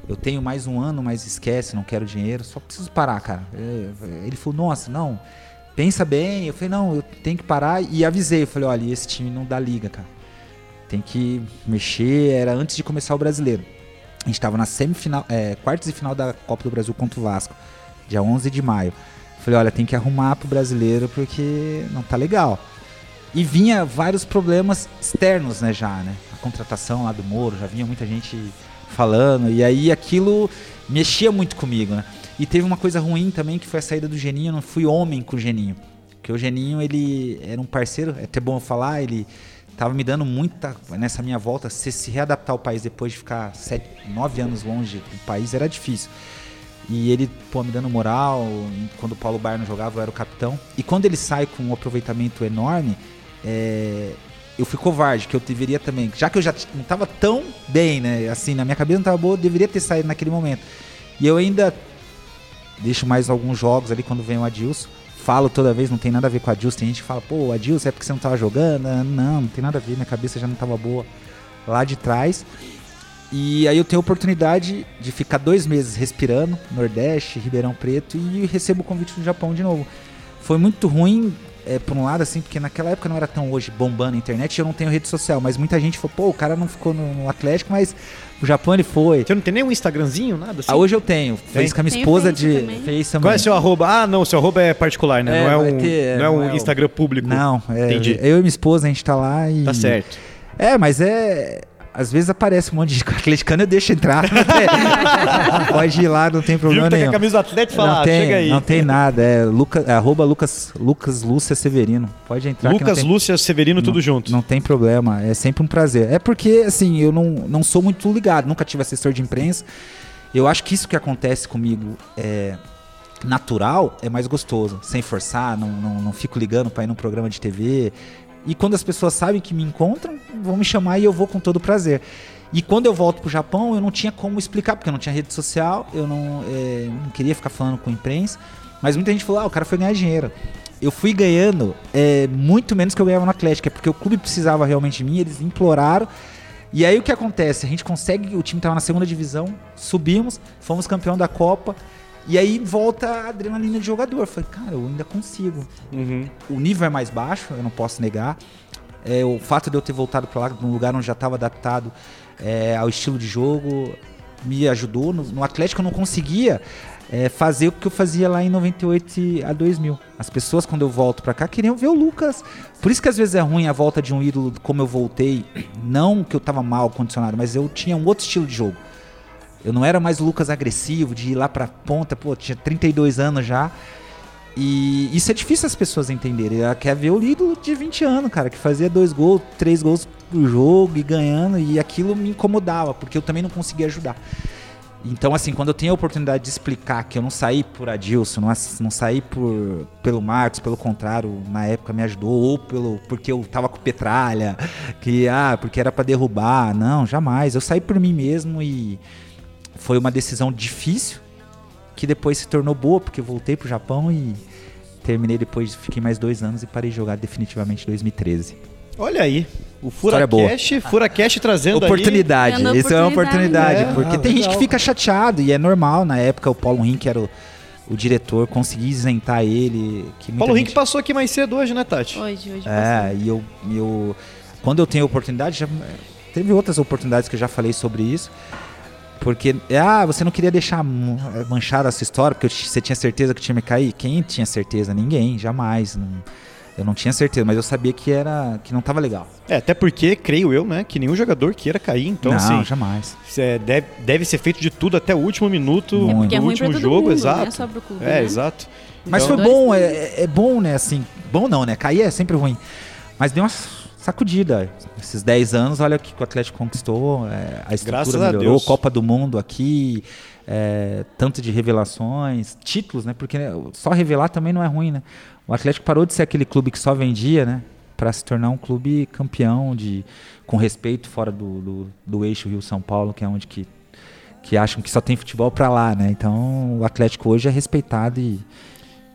C: eu tenho mais um ano, mas esquece, não quero dinheiro, só preciso parar, cara. É, Ele falou, nossa, não, pensa bem. Eu falei, não, eu tenho que parar e avisei. Eu falei, olha, esse time não dá liga, cara. Tem que mexer, era antes de começar o brasileiro. A gente tava na semifinal, é, quartos e final da Copa do Brasil contra o Vasco, dia 11 de maio. Falei, olha, tem que arrumar pro brasileiro porque não tá legal. E vinha vários problemas externos, né, já, né? A contratação lá do Moro, já vinha muita gente falando, e aí aquilo mexia muito comigo, né? E teve uma coisa ruim também, que foi a saída do Geninho, eu não fui homem com o Geninho. Porque o Geninho, ele era um parceiro, é até bom falar, ele tava me dando muita, nessa minha volta, se, se readaptar ao país depois de ficar sete, nove anos longe do país, era difícil. E ele, pô, me dando moral, quando o Paulo Baier não jogava, eu era o capitão. E quando ele sai com um aproveitamento enorme, é, eu fui covarde, que eu deveria também. Já que eu já não tava tão bem, né? Assim, na minha cabeça não tava boa, eu deveria ter saído naquele momento. E eu ainda deixo mais alguns jogos ali quando vem o Adilson. Falo toda vez, não tem nada a ver com o Adilson. Tem gente que fala, pô, Adilson é porque você não tava jogando. Ah, Não, não tem nada a ver, minha cabeça já não tava boa lá de trás. E aí eu tenho a oportunidade de ficar dois meses respirando, Nordeste, Ribeirão Preto, e recebo o convite do Japão de novo. Foi muito ruim, é, por um lado, assim, porque naquela época não era tão hoje bombando a internet, e eu não tenho rede social, mas muita gente falou, pô, o cara não ficou no, no Atlético, mas o Japão ele foi.
B: Você não tem nem um Instagramzinho, nada assim?
C: Ah, hoje eu tenho, fez com a minha esposa
E: Face
C: de
E: também.
C: fez
B: Qual
C: também.
B: é seu arroba? Ah, não, seu arroba é particular, né?
C: É,
B: não é um,
C: ter, é,
B: não é um
C: não é o-
B: Instagram público.
C: Não, é,
B: Entendi.
C: eu e minha esposa, a gente tá lá e...
B: Tá certo.
C: É, mas é. Às vezes aparece um monte de atleticano eu deixo entrar. <laughs> Pode ir lá, não tem
B: Viu
C: problema
B: que tá com
C: nenhum.
B: a camisa do Atlético e fala,
C: não tem,
B: chega aí.
C: não tem nada, é, Luca, é arroba Lucas, Lucas Lúcia Severino. Pode entrar
B: Lucas,
C: tem,
B: Lúcia, Severino, tudo
C: não,
B: junto.
C: Não tem problema, é sempre um prazer. É porque, assim, eu não, não sou muito ligado, nunca tive assessor de imprensa. Eu acho que isso que acontece comigo é natural, é mais gostoso, sem forçar, não, não, não fico ligando pra ir num programa de TV. E quando as pessoas sabem que me encontram, vão me chamar e eu vou com todo prazer. E quando eu volto pro Japão, eu não tinha como explicar, porque eu não tinha rede social, eu não, é, não queria ficar falando com imprensa. Mas muita gente falou, ah, o cara foi ganhar dinheiro. Eu fui ganhando é, muito menos que eu ganhava no Atlético, é porque o clube precisava realmente de mim, eles imploraram. E aí o que acontece? A gente consegue, o time tava na segunda divisão, subimos, fomos campeão da Copa. E aí volta a adrenalina de jogador. Eu falei, cara, eu ainda consigo.
B: Uhum.
C: O nível é mais baixo, eu não posso negar. É, o fato de eu ter voltado para lá, num lugar onde já estava adaptado é, ao estilo de jogo, me ajudou. No, no Atlético eu não conseguia é, fazer o que eu fazia lá em 98 e- a 2000. As pessoas, quando eu volto para cá, queriam ver o Lucas. Por isso que às vezes é ruim a volta de um ídolo como eu voltei. Não que eu tava mal condicionado, mas eu tinha um outro estilo de jogo. Eu não era mais o Lucas agressivo, de ir lá pra ponta, pô, tinha 32 anos já. E isso é difícil as pessoas entenderem. Ela quer ver o ídolo de 20 anos, cara, que fazia dois gols, três gols por jogo e ganhando, e aquilo me incomodava, porque eu também não conseguia ajudar. Então, assim, quando eu tenho a oportunidade de explicar que eu não saí por Adilson, não, não saí por, pelo Marcos, pelo contrário, na época me ajudou, ou pelo porque eu tava com Petralha, que, ah, porque era pra derrubar. Não, jamais. Eu saí por mim mesmo e foi uma decisão difícil, que depois se tornou boa, porque eu voltei pro Japão e terminei depois, fiquei mais dois anos e parei de jogar definitivamente em 2013.
B: Olha aí, o. Furacast, Furacast trazendo
C: Oportunidade,
E: Dando
C: isso é uma oportunidade,
E: oportunidade.
C: porque
D: É,
C: tem gente
D: legal.
C: que fica chateado e é normal, na época o Paulo Rink era o, o diretor, consegui isentar ele. Que
B: aí. Paulo Rink
C: gente-
B: passou aqui mais cedo hoje, né, Tati?
E: Hoje, hoje
C: É, e eu, eu. Quando eu tenho oportunidade, já, teve outras oportunidades que eu já falei sobre isso. Porque, ah, você não queria deixar manchada essa história, porque você tinha certeza que o time ia cair? Quem tinha certeza? Ninguém, jamais. não. Eu não tinha certeza, mas eu sabia que era que não tava legal.
B: É, até porque, creio eu, né, que nenhum jogador queira cair. Então,
C: não,
B: assim,
C: jamais.
B: é, deve, deve ser feito de tudo até o último minuto
C: É
B: do
E: é ruim pra
B: último
E: todo
B: jogo,
E: mundo,
B: exato.
E: não é só pro clube,
B: É,
E: né?
B: exato.
C: Mas
B: Então-
C: foi bom, é, é- é bom, né? Assim, bom não, né? Cair é sempre ruim. Mas deu uma sacudida. Esses 10 anos, olha o que o Atlético conquistou. é, a estrutura
B: Graças a
C: melhorou,
B: Deus.
C: Copa do Mundo aqui, é, tanto de revelações, títulos, né? Porque né, só revelar também não é ruim, né? O Atlético parou de ser aquele clube que só vendia, né? Para se tornar um clube campeão, de, com respeito fora do, do, do eixo Rio-São Paulo, que é onde que, que acham que só tem futebol para lá, né? Então o Atlético hoje é respeitado e,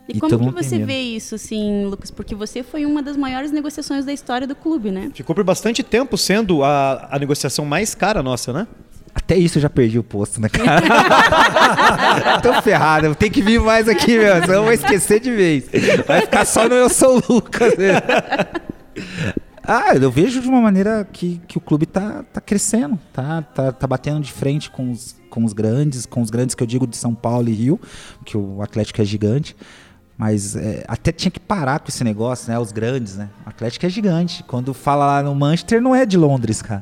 E: E,
C: E
E: como que você vê isso, assim, Lucas? Porque você foi uma das maiores negociações da história do clube, né?
B: Ficou por bastante tempo sendo a, a negociação mais cara nossa, né?
C: Até isso eu já perdi o posto, né, cara? <laughs> Tô ferrado, eu tenho que vir mais aqui, meu. Senão eu vou esquecer de vez. Vai ficar só no Eu Sou o Lucas. né? Ah, eu vejo de uma maneira que, que o clube tá, tá crescendo, tá, tá, tá batendo de frente com os, com os grandes, com os grandes que eu digo de São Paulo e Rio, que o Atlético é gigante. Mas é, até tinha que parar com esse negócio, né? Os grandes, né? O Atlético é gigante. Quando fala lá no Manchester, não é de Londres, cara.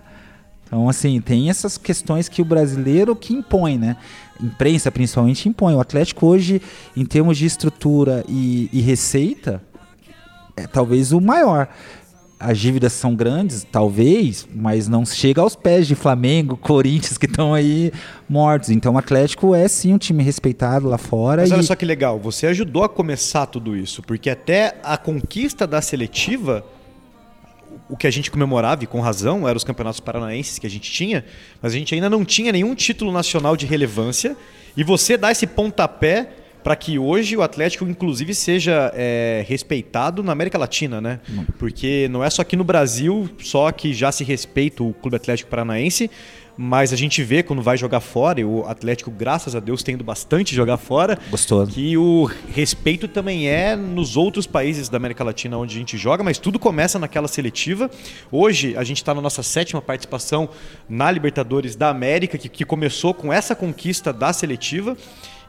C: Então, assim, tem essas questões que o brasileiro que impõe, né? Imprensa, principalmente, impõe. O Atlético hoje, em termos de estrutura e, e receita, é talvez o maior. As dívidas são grandes, talvez, mas não chega aos pés de Flamengo, <laughs> Corinthians, que estão aí mortos. Então, o Atlético é sim um time respeitado lá fora.
B: Mas
C: e...
B: olha só que legal, você ajudou a começar tudo isso, porque até a conquista da seletiva, o que a gente comemorava, e com razão, eram os campeonatos paranaenses que a gente tinha, mas a gente ainda não tinha nenhum título nacional de relevância, e você dá esse pontapé para que hoje o Atlético, inclusive, seja é, respeitado na América Latina, né? Porque não é só aqui no Brasil, só que já se respeita o Clube Atlético Paranaense, mas a gente vê quando vai jogar fora, e o Atlético, graças a Deus, tendo bastante jogar fora,
C: Gostoso.
B: que o respeito também é nos outros países da América Latina onde a gente joga, mas tudo começa naquela seletiva. Hoje a gente está na nossa sétima participação na Libertadores da América, que, que começou com essa conquista da seletiva.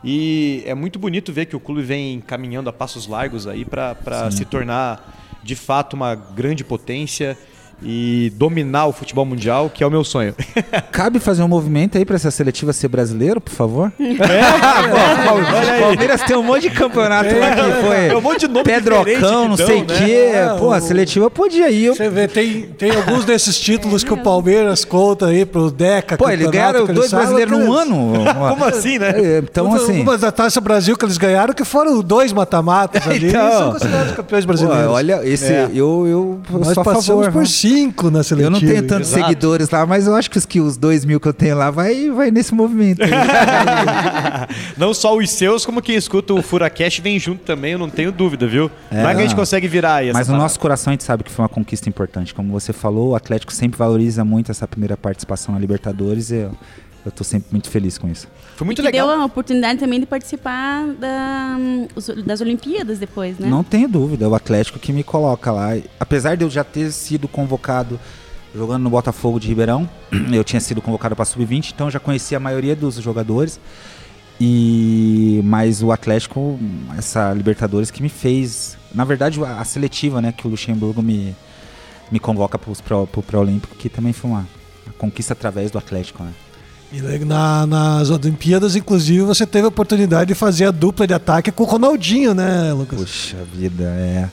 B: E é muito bonito ver que o clube vem caminhando a passos largos aí para se tornar de fato uma grande potência e dominar o futebol mundial, que é o meu sonho. <laughs>
C: Cabe fazer um movimento aí pra essa seletiva ser brasileiro, por favor?
B: Olha aí.
C: O Palmeiras tem um monte de campeonato lá que foi.
B: É um monte de nome
C: Pedrocão, não sei o
B: né?
C: quê.
D: É,
C: Pô, a seletiva podia ir. Eu-
D: Você vê, tem, tem alguns desses títulos que o Palmeiras conta aí pro Deca.
C: Pô, eles
D: campeonato
C: ganharam dois brasileiros num ano. <laughs>
B: Como assim, né?
C: É, Então,
D: Uma-
C: assim.
D: Umas da Taça Brasil que eles ganharam que foram dois mata-matas <laughs> ali.
C: Então.
D: e são considerados campeões
C: Pô,
D: brasileiros.
C: olha, esse.
B: É.
C: Eu, eu, eu
D: Nós
C: sou a
D: passamos
C: favor.
D: por
C: né?
D: Cinco na seletiva.
C: Eu não tenho tantos
B: Exato.
C: seguidores lá, mas eu acho que os, que os dois mil que eu tenho lá vai, vai nesse movimento. <laughs>
B: Não só os seus, como quem escuta o Furacast vem junto também, eu não tenho dúvida, viu?
C: É,
B: Não é que a gente consegue virar aí essa
C: Mas no
B: parada.
C: nosso coração a gente sabe que foi uma conquista importante. Como você falou, o Atlético sempre valoriza muito essa primeira participação na Libertadores e eu, tô sempre muito feliz com isso.
B: Foi muito
E: e
B: legal.
E: deu a oportunidade também de participar da- os- das Olimpíadas depois, né?
C: Não tenho dúvida, é o Atlético que me coloca lá. Apesar de eu já ter sido convocado jogando no Botafogo de Ribeirão, <clears throat> eu tinha sido convocado para sub-20, então eu já conhecia a maioria dos jogadores. E mas o Atlético, essa Libertadores que me fez, na verdade a a seletiva, né, que o Luxemburgo me me convoca para o pré-olímpico, que também foi uma, uma conquista através do Atlético, né?
D: Na- nas Olimpíadas, inclusive, você teve a oportunidade de fazer a dupla de ataque com o Ronaldinho, né, Lucas?
C: Puxa vida, é.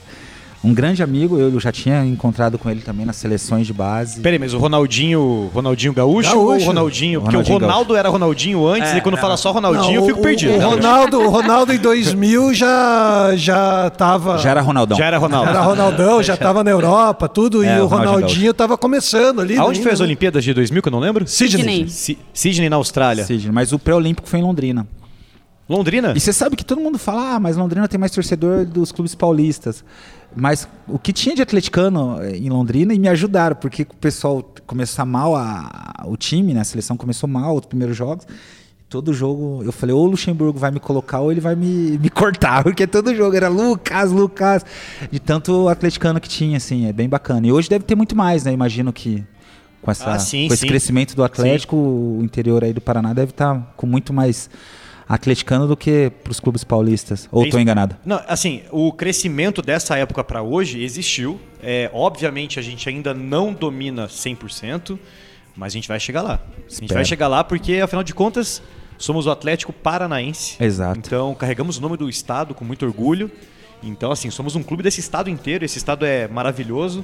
C: Um grande amigo, eu já tinha encontrado com ele também nas seleções de base.
B: Peraí, mas o Ronaldinho, Ronaldinho Gaúcho,
D: Gaúcho.
B: ou o Ronaldinho? Porque
C: Ronaldinho
B: o Ronaldo era Ronaldinho antes,
C: É,
B: e quando
C: não.
B: fala só Ronaldinho, eu
D: Não,
B: fico
D: o-
B: perdido.
D: O,
B: né?
D: Ronaldo, o Ronaldo em 2000 já já tava
C: Já era Ronaldão.
B: Já era Ronaldo.
D: era Ronaldão, já <laughs> tava na Europa, tudo,
C: É,
D: e
C: o Ronaldinho
D: Ronaldinho tava começando ali.
B: Aonde
D: ainda,
B: foi as
D: né?
B: Olimpíadas de 2000, que eu não lembro?
D: Sydney.
E: Sydney.
B: Sydney, na Austrália.
C: Sidney, Mas o pré-olímpico foi em Londrina.
B: Londrina?
C: E você sabe que todo mundo fala, ah, mas Londrina tem mais torcedor dos clubes paulistas. Mas o que tinha de atleticano eh, em Londrina e me ajudaram, porque o pessoal começou mal, a, o time, né, a seleção começou mal os primeiros jogos. Todo jogo, eu falei, ou o Luxemburgo vai me colocar ou ele vai me, <laughs> me cortar, porque todo jogo era Lucas, Lucas, de tanto atleticano que tinha, assim, é bem bacana. E hoje deve ter muito mais, né, imagino que com, essa,
B: Ah, sim,
C: com esse
B: sim.
C: crescimento do Atlético, o interior aí do Paraná deve estar com muito mais atleticano do que para os clubes paulistas. Ou estou enganado?
B: Não, assim, o crescimento dessa época pra hoje existiu. É, obviamente a gente ainda não domina 100%, mas a gente vai chegar lá. A gente
C: Espero.
B: vai chegar lá porque, afinal de contas, somos o Atlético Paranaense.
C: Exato.
B: Então, carregamos o nome do estado com muito orgulho. Então, assim, somos um clube desse estado inteiro. Esse estado é maravilhoso.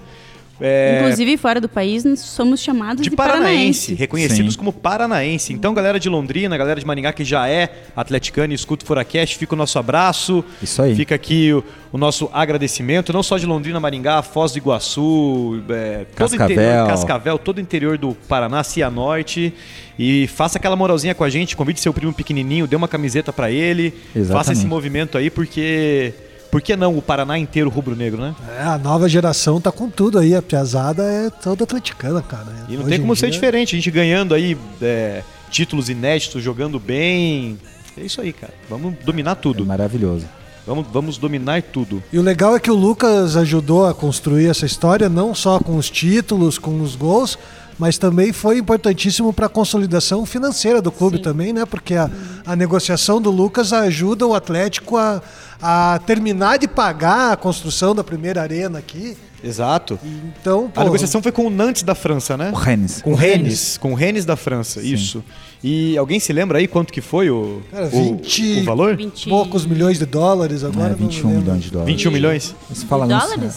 B: É,
E: Inclusive, fora do país, nós somos chamados
B: de
E: de,
B: paranaense,
E: paranaense.
B: reconhecidos
C: Sim.
B: como paranaense. Então, galera de Londrina, galera de Maringá que já é atleticano e escuta o Furacast, fica o nosso abraço.
C: Isso aí.
B: Fica aqui o, o nosso agradecimento, não só de Londrina, Maringá, Foz do Iguaçu, é, todo o
C: Cascavel.
B: interior, Cascavel, todo o interior do Paraná, Cianorte. E faça aquela moralzinha com a gente, convide seu primo pequenininho, dê uma camiseta pra ele, faça
C: Exatamente.
B: esse movimento aí, porque... Por que não o Paraná inteiro rubro-negro, né?
D: É, a nova geração tá com tudo aí. A piazada é toda atleticana, cara.
B: E não
D: Hoje
B: tem
D: em
B: como ser
D: dia-
B: diferente. A gente ganhando aí é, títulos inéditos, jogando bem. É isso aí, cara. Vamos dominar
C: É
B: tudo.
C: maravilhoso.
B: Vamos, vamos dominar tudo.
D: E o legal é que o Lucas ajudou a construir essa história, não só com os títulos, com os gols, mas também foi importantíssimo para a consolidação financeira do clube
E: Sim.
D: também, né? Porque a, a negociação do Lucas ajuda o Atlético a, a terminar de pagar a construção da primeira arena aqui.
B: Exato.
D: Então,
B: A
D: pô,
B: negociação foi com o Nantes da França, né?
C: O Rennes.
B: Com o Rennes. Com o Rennes da França,
C: Sim.
B: isso. E alguém se lembra aí quanto que foi o,
D: Cara,
B: o,
D: 20
B: o valor?
E: 20
D: poucos milhões de dólares agora.
C: É,
D: não me
C: 21
D: lembro.
C: milhões de dólares.
B: 21 milhões?
C: Você fala nisso, né?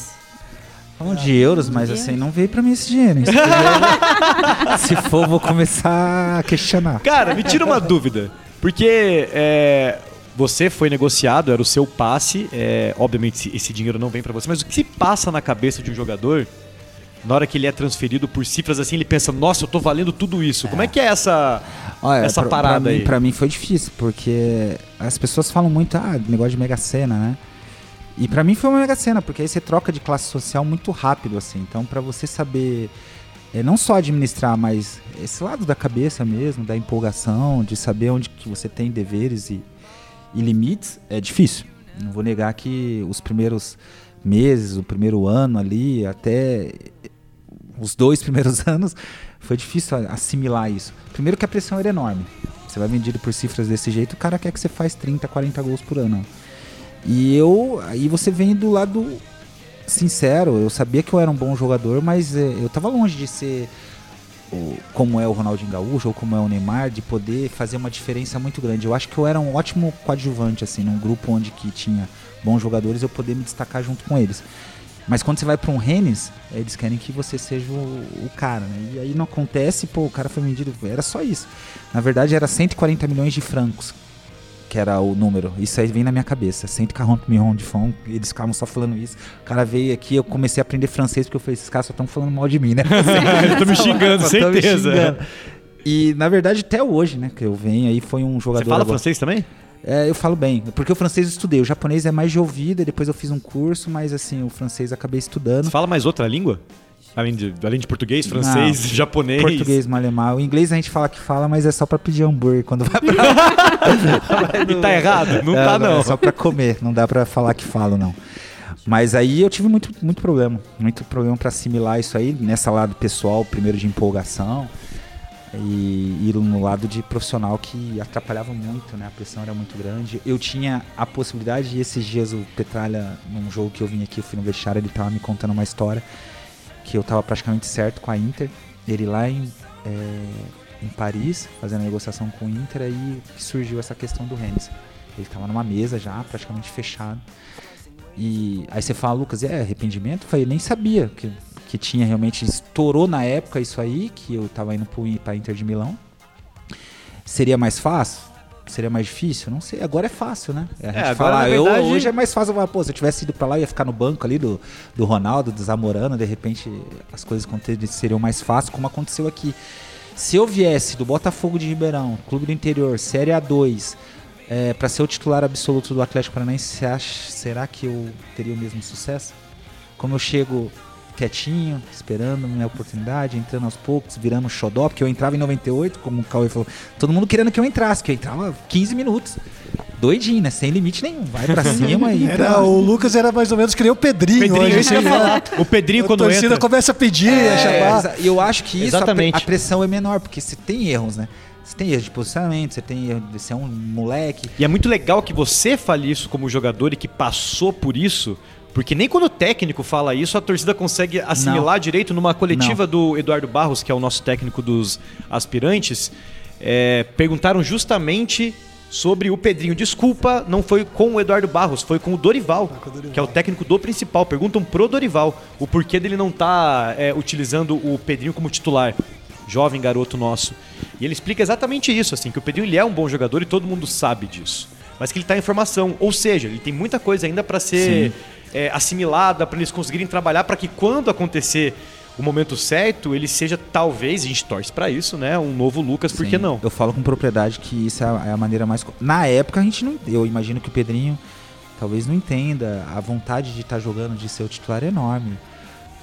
C: Falam de euros, mas assim, não veio pra mim esse dinheiro. <laughs> Se for, vou começar a questionar.
B: Cara, me tira uma dúvida. Porque é, você foi negociado, era o seu passe. é, obviamente, esse- dinheiro não vem pra você. Mas o que se passa na cabeça de um jogador na hora que ele é transferido por cifras assim? Ele pensa, nossa, eu tô valendo tudo isso. Como é que é essa,
C: Olha,
B: essa
C: pra-
B: parada
C: pra mim,
B: aí?
C: Pra mim foi difícil, porque as pessoas falam muito, ah, negócio de mega sena, né? E pra mim foi uma mega sena, porque aí você troca de classe social muito rápido, assim. Então, pra você saber é, não só administrar, mas esse lado da cabeça mesmo, da empolgação, de saber onde que você tem deveres e, e limites, é difícil. Não vou negar que os primeiros meses, o primeiro ano ali, até os dois <laughs> primeiros anos, foi difícil assimilar isso. Primeiro que a pressão era enorme. Você vai vendido por cifras desse jeito, o cara quer que você faz 30, 40 gols por ano. E eu, aí você vem do lado sincero, eu sabia que eu era um bom jogador, mas eh, eu tava longe de ser como é o Ronaldinho Gaúcho ou como é o Neymar, de poder fazer uma diferença muito grande. Eu acho que eu era um ótimo coadjuvante, assim, num grupo onde que tinha bons jogadores, eu poder me destacar junto com eles. Mas quando você vai para um Rennes, eles querem que você seja o, o cara, né? E aí não acontece, pô, o cara foi vendido, era só isso. Na verdade era 140 milhões de francos, que era o número. Isso aí vem na minha cabeça, 140 milhões de francs, eles ficavam só falando isso. O cara veio aqui, eu comecei a aprender francês porque eu falei, esses caras só estão falando mal de mim, né? <laughs>
B: Tô me xingando,
C: Só tão me
B: certeza.
C: xingando. E na verdade até hoje, né, que eu venho aí foi um jogador
B: Você fala
C: agora-
B: francês também?
C: é, eu falo bem, porque o francês eu estudei, o japonês é mais de ouvido, e depois eu fiz um curso, mas assim, o francês acabei estudando.
B: Você fala mais outra língua? Além de, além de português, francês,
C: Não.
B: japonês.
C: Português, malemar. O inglês a gente fala que fala, mas é só pra pedir hambúrguer quando vai pra <laughs>
B: E tá errado? Não
C: É,
B: tá, não.
C: É só pra comer, não dá pra falar que falo, não. Mas aí eu tive muito, muito problema. Muito problema pra assimilar isso aí, nessa lado pessoal, primeiro de empolgação. E, e no lado de profissional que atrapalhava muito, né? A pressão era muito grande. Eu tinha a possibilidade, e esses dias o Petralha, num jogo que eu vim aqui, eu fui no vestiário, ele tava me contando uma história que eu tava praticamente certo com a Inter. Ele lá em, é, em Paris, fazendo negociação com o Inter, aí surgiu essa questão do Rennes. Ele tava numa mesa já, praticamente fechado. E aí você fala, Lucas, é arrependimento? Eu falei, nem sabia que, que tinha realmente. Estourou na época isso aí, que eu tava indo pro, pra Inter de Milão. Seria mais fácil? Seria mais difícil? Não sei. Agora é fácil, né? A gente
B: agora,
C: fala,
B: na
C: eu-
B: verdade-
C: hoje é mais fácil falar, pô, se eu tivesse ido pra lá, eu ia ficar no banco ali do, do Ronaldo, do Zamorano, de repente as coisas aconteceriam mais fácil, como aconteceu aqui. Se eu viesse do Botafogo de Ribeirão, Clube do Interior, Série A2, é, para ser o titular absoluto do Atlético Paranaense, será que eu teria o mesmo sucesso? Como eu chego quietinho, esperando minha oportunidade, entrando aos poucos, virando xodó, porque eu entrava em 98, como o Cauê falou, todo mundo querendo que eu entrasse, que eu entrava 15 minutos. Doidinho, né? Sem limite nenhum. Vai pra <laughs> cima e.
D: Era, o Lucas era mais ou menos que nem o Pedrinho,
B: Pedrinho,
D: hoje.
B: O Pedrinho,
D: A
B: quando
D: torcida
B: entra...
D: começa a pedir, a
C: É,
D: chamar.
C: exa- e eu acho que isso, a,
B: Exatamente.
C: a pressão é menor, porque você tem erros, né? Você tem erro de posicionamento, você tem erro de ser um moleque.
B: E é muito legal que você fale isso como jogador e que passou por isso, porque nem quando o técnico fala isso, a torcida consegue assimilar
C: Não.
B: direito numa coletiva do Eduardo Barros, que é o nosso técnico dos aspirantes. é, perguntaram justamente sobre o Pedrinho. Desculpa, não foi com o Eduardo Barros, foi com o Dorival,
D: com o Dorival.
B: que é o técnico do principal. Perguntam pro Dorival o porquê dele não tá é, utilizando o Pedrinho como titular. Jovem garoto nosso. E ele explica exatamente isso, assim, que o Pedrinho ele é um bom jogador e todo mundo sabe disso. Mas que ele tá em formação. Ou seja, ele tem muita coisa ainda para ser é, assimilada, para eles conseguirem trabalhar, para que quando acontecer o momento certo, ele seja, talvez, a gente torce para isso, né? Um novo Lucas, por que não?
C: Eu falo com propriedade que isso é a, é maneira mais. Na época a gente não. Eu imagino que o Pedrinho talvez não entenda. A vontade de estar jogando, de ser o titular é enorme.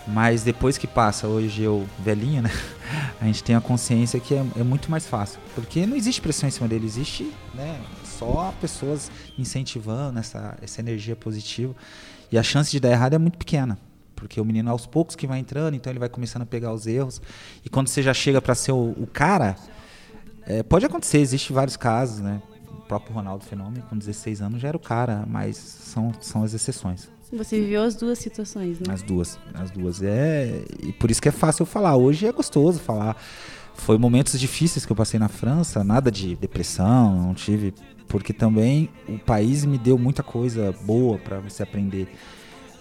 C: Mas depois que passa, hoje eu, velhinho, né? <laughs> A gente tem a consciência que é, é muito mais fácil. Porque não existe pressão em cima dele, existe né, só pessoas incentivando essa, essa energia positiva. E a chance de dar errado é muito pequena. Porque o menino, aos poucos que vai entrando, então ele vai começando a pegar os erros. E quando você já chega para ser o, o cara, é, pode acontecer, existe vários casos, né? O próprio Ronaldo Fenômeno, com 16 anos, já era o cara, mas são, são as exceções.
E: Você viveu as duas situações, né?
C: As duas. As duas. É. E por isso que é fácil falar. Hoje é gostoso falar. Foi momentos difíceis que eu passei na França, nada de depressão, não tive. Porque também o país me deu muita coisa boa para você aprender.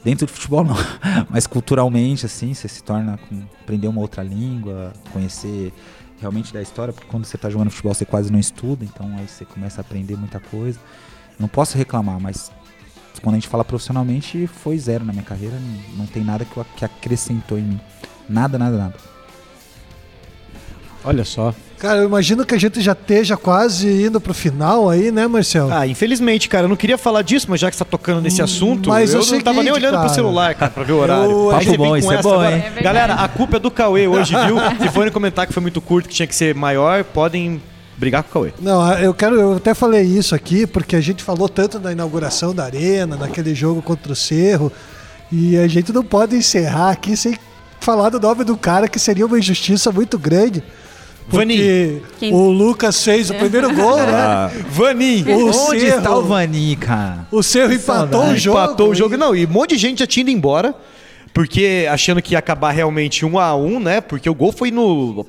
C: Dentro do futebol não, <laughs> mas culturalmente assim, você se torna aprender uma outra língua, conhecer realmente da história, porque quando você tá jogando futebol você quase não estuda, então aí você começa a aprender muita coisa. Não posso reclamar, mas quando a gente fala profissionalmente, foi zero na minha carreira. Não, tem nada que acrescentou em mim. Nada, nada, nada.
B: Olha só.
D: Cara, eu imagino que a gente já esteja quase indo pro final aí, né, Marcelo?
B: Ah, infelizmente, cara, eu não queria falar disso, mas já que você tá tocando nesse assunto,
D: mas é
B: eu
D: o
B: não tava nem olhando pro
D: cara.
B: celular, cara, pra ver o horário.
D: Eu-
C: Papo bom,
B: com
C: isso é bom,
B: agora.
C: hein?
E: É.
B: Galera, a culpa é do Cauê hoje, viu? <laughs> Se forem comentar que foi muito curto, que tinha que ser maior, podem brigar com o Cauê.
D: Não, eu quero, eu até falei isso aqui porque a gente falou tanto na inauguração da arena, naquele jogo contra o Cerro, e a gente não pode encerrar aqui sem falar do nome do cara que seria uma injustiça muito grande. Porque
E: Quem-
D: o Lucas fez o primeiro <laughs> gol, né?
B: Vanin!
D: O
C: Onde
D: Cerro-
C: está o Vani, cara?
D: O Cerro empatou o jogo.
B: Empatou o jogo. Não, e um monte de gente já tinha ido embora. Porque achando que ia acabar realmente um a um, né? Porque o gol foi no,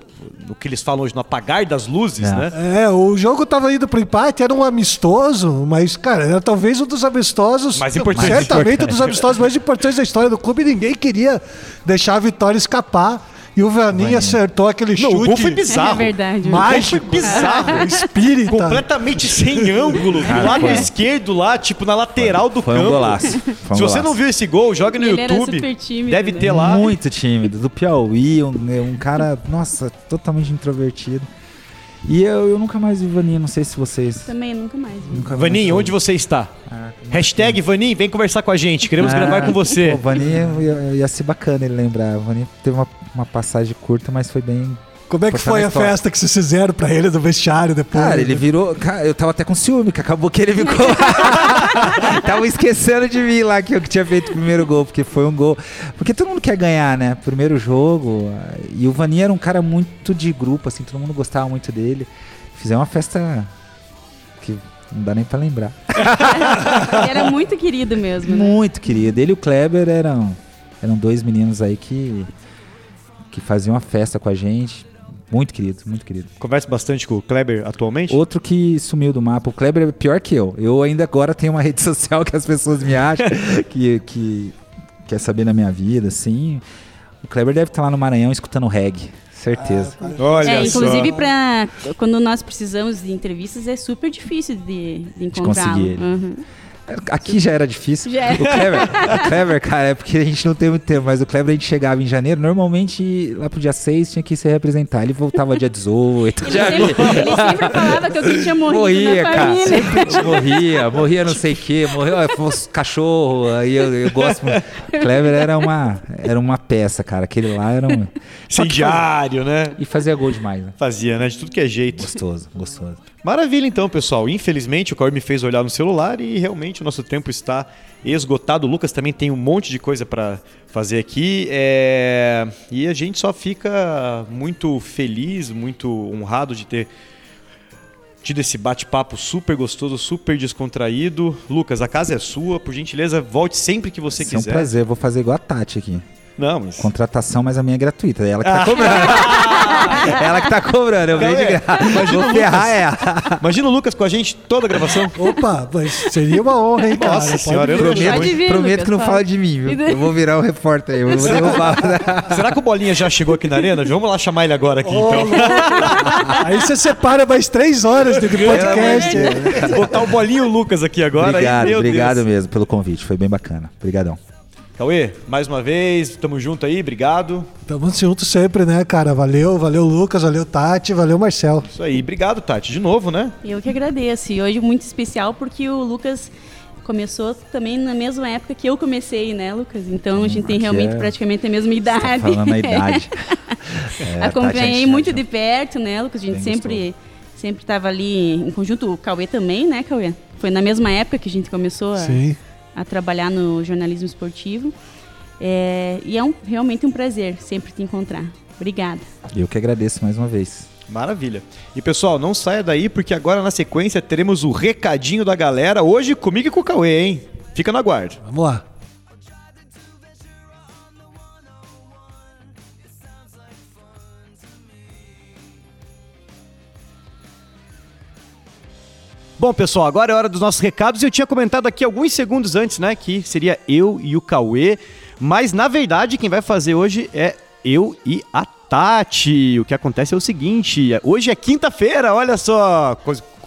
B: no que eles falam hoje, no apagar das luzes,
C: É.
B: né?
D: É, o jogo tava indo pro empate, era um amistoso, mas, cara, era talvez um dos amistosos.
B: Mais importante.
D: Certamente um dos <laughs> amistosos mais importantes da história do clube. Ninguém queria deixar a vitória escapar. E o Vaninho acertou aquele
B: Não,
D: chute.
B: o gol foi bizarro.
E: É verdade.
B: O gol foi
D: Mágico.
B: bizarro.
D: Espírita.
B: completamente sem ângulo, do lado
C: foi.
B: esquerdo lá, tipo na lateral do
C: Foi um
B: campo.
C: golaço. Foi um
B: Se você
C: golaço.
B: não viu esse gol, joga no
E: Ele era
B: YouTube.
E: super tímido,
B: Deve
E: né?
B: ter lá.
C: Muito tímido. Do Piauí, um, um cara, nossa, totalmente introvertido. E eu, eu nunca mais vi o Vani, não sei se vocês.
E: Também nunca mais. vi.
C: Nunca nessa-
B: onde você está?
C: Ah,
B: Hashtag Vaninho, vem conversar com a gente. Queremos
C: Ah,
B: gravar com você.
C: Pô, o Vani ia, ia ser bacana ele lembrar. O Vani teve uma, uma passagem curta, mas foi bem.
D: Como é que foi a festa que vocês fizeram pra ele no vestiário depois?
C: Cara, ele virou. Cara, eu tava até com ciúme, que acabou que ele ficou. <laughs> <laughs> tava esquecendo de mim lá que eu que tinha feito o primeiro gol, porque foi um gol. Porque todo mundo quer ganhar, né? Primeiro jogo. E o Vani era um cara muito de grupo, assim, todo mundo gostava muito dele. Fizemos uma festa que não dá nem pra lembrar. <laughs>
E: Ele era muito querido mesmo, né?
C: Muito querido. Ele e o Kleber eram, eram dois meninos aí que, que faziam uma festa com a gente. Muito querido, muito querido.
B: Conversa bastante com o Kleber atualmente?
C: Outro que sumiu do mapa, o Kleber é pior que eu. Eu ainda agora tenho uma <laughs> rede social que as pessoas me acham, <laughs> que, que quer saber da minha vida, assim. O Kleber deve estar lá no Maranhão escutando reggae, certeza.
B: Olha
E: É,
B: só.
E: inclusive pra, quando nós precisamos de entrevistas é super difícil de, de encontrá-lo.
C: conseguir ele.
E: Uhum.
C: Aqui já era difícil.
E: Já era.
C: O Kleber, o Kleber, cara, é porque a gente não tem muito tempo, mas o Kleber a gente chegava em janeiro, normalmente lá pro dia 6 tinha que se representar. Ele voltava dia 18.
E: Ele
C: já
E: sempre, ele sempre falava que eu tinha morrido
C: Morria,
E: na
C: cara.
E: família.
C: morria, morria não sei o que, morreu os cachorro, aí eu, eu gosto. muito. Kleber era uma, era uma peça, cara. Aquele lá era um. Só que
B: Incendiário, né?
C: E fazia gol demais, né?
B: Fazia, né? De tudo que é jeito.
C: Gostoso, gostoso.
B: Maravilha, então, pessoal. Infelizmente, o Cauê me fez olhar no celular e realmente o nosso tempo está esgotado. O Lucas também tem um monte de coisa para fazer aqui. é, E a gente só fica muito feliz, muito honrado de ter tido esse bate-papo super gostoso, super descontraído. Lucas, a casa é sua, por gentileza, volte sempre que você
C: Isso é um
B: quiser.
C: prazer, eu vou fazer igual a Tati aqui.
B: Não, mas...
C: Contratação, mas a minha é gratuita. É ela que tá <laughs> cobrando. <laughs> ela que tá cobrando, eu venho de
B: Cauê,
C: graça.
B: imagina
C: Vou ferrar
B: Lucas.
C: ela.
B: Imagina o Lucas com a gente toda a gravação.
D: Opa, mas seria uma honra, hein, cara?
B: Nossa senhora, eu
C: Prometo,
E: vir,
C: prometo
E: Lucas,
C: que não fala de mim, viu? Eu vou virar o repórter aí, eu vou derrubar. <laughs>
B: Será que o Bolinha já chegou aqui na arena? Vamos lá chamar ele agora aqui,
D: Ô,
B: então.
D: Aí você separa mais três horas de podcast.
B: Botar o Bolinha e o Lucas aqui agora.
C: obrigado,
B: aí, meu
C: obrigado
B: Deus.
C: mesmo pelo convite, foi bem bacana. Obrigadão.
B: Cauê, mais uma vez, tamo junto aí, obrigado.
D: Tamo junto sempre, né, cara? Valeu, valeu Lucas, valeu Tati, valeu Marcel.
B: Isso aí, obrigado, Tati, de novo, né?
E: Eu que agradeço. E hoje muito especial porque o Lucas começou também na mesma época que eu comecei, né, Lucas? Então a gente tem realmente
C: é-
E: praticamente a mesma idade.
C: Tá falando a <laughs> idade. É, Tati
E: Acompanhei
C: é
E: muito de perto, né, Lucas? A gente
C: Bem
E: sempre sempre estava ali em conjunto. O Cauê também, né, Cauê? Foi na mesma época que a gente começou a,
D: Sim.
E: A trabalhar no jornalismo esportivo. É, e é um, realmente um prazer sempre te encontrar. Obrigada.
C: Eu que agradeço mais uma vez.
B: Maravilha. E pessoal, não saia daí porque agora na sequência teremos o recadinho da galera. Hoje comigo e com o Cauê, hein? Fica no aguardo.
D: Vamos lá.
B: Bom, pessoal, agora é hora dos nossos recados. Eu tinha comentado aqui alguns segundos antes, né, que seria eu e o Cauê, mas na verdade quem vai fazer hoje é eu e a Tati. O que acontece é o seguinte, hoje é quinta-feira, olha só,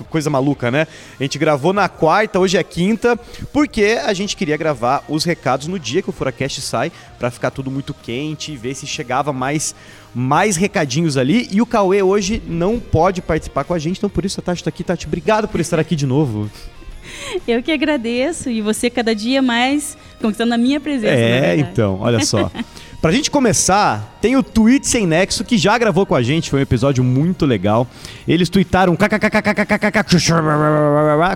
B: coisa, maluca, né? A gente gravou na quarta, hoje é quinta, porque a gente queria gravar os recados no dia que o Furacast sai, pra ficar tudo muito quente e ver se chegava mais mais recadinhos ali. E o Cauê hoje não pode participar com a gente, então por isso a Tati tá aqui. Tati, obrigado por estar aqui de novo. <laughs>
E: Eu que agradeço e você cada dia mais conquistando a minha presença.
B: É, então, olha só. <laughs> Pra gente começar, tem o Tweet Sem Nexo, que já gravou com a gente, foi um episódio muito legal. Eles tweetaram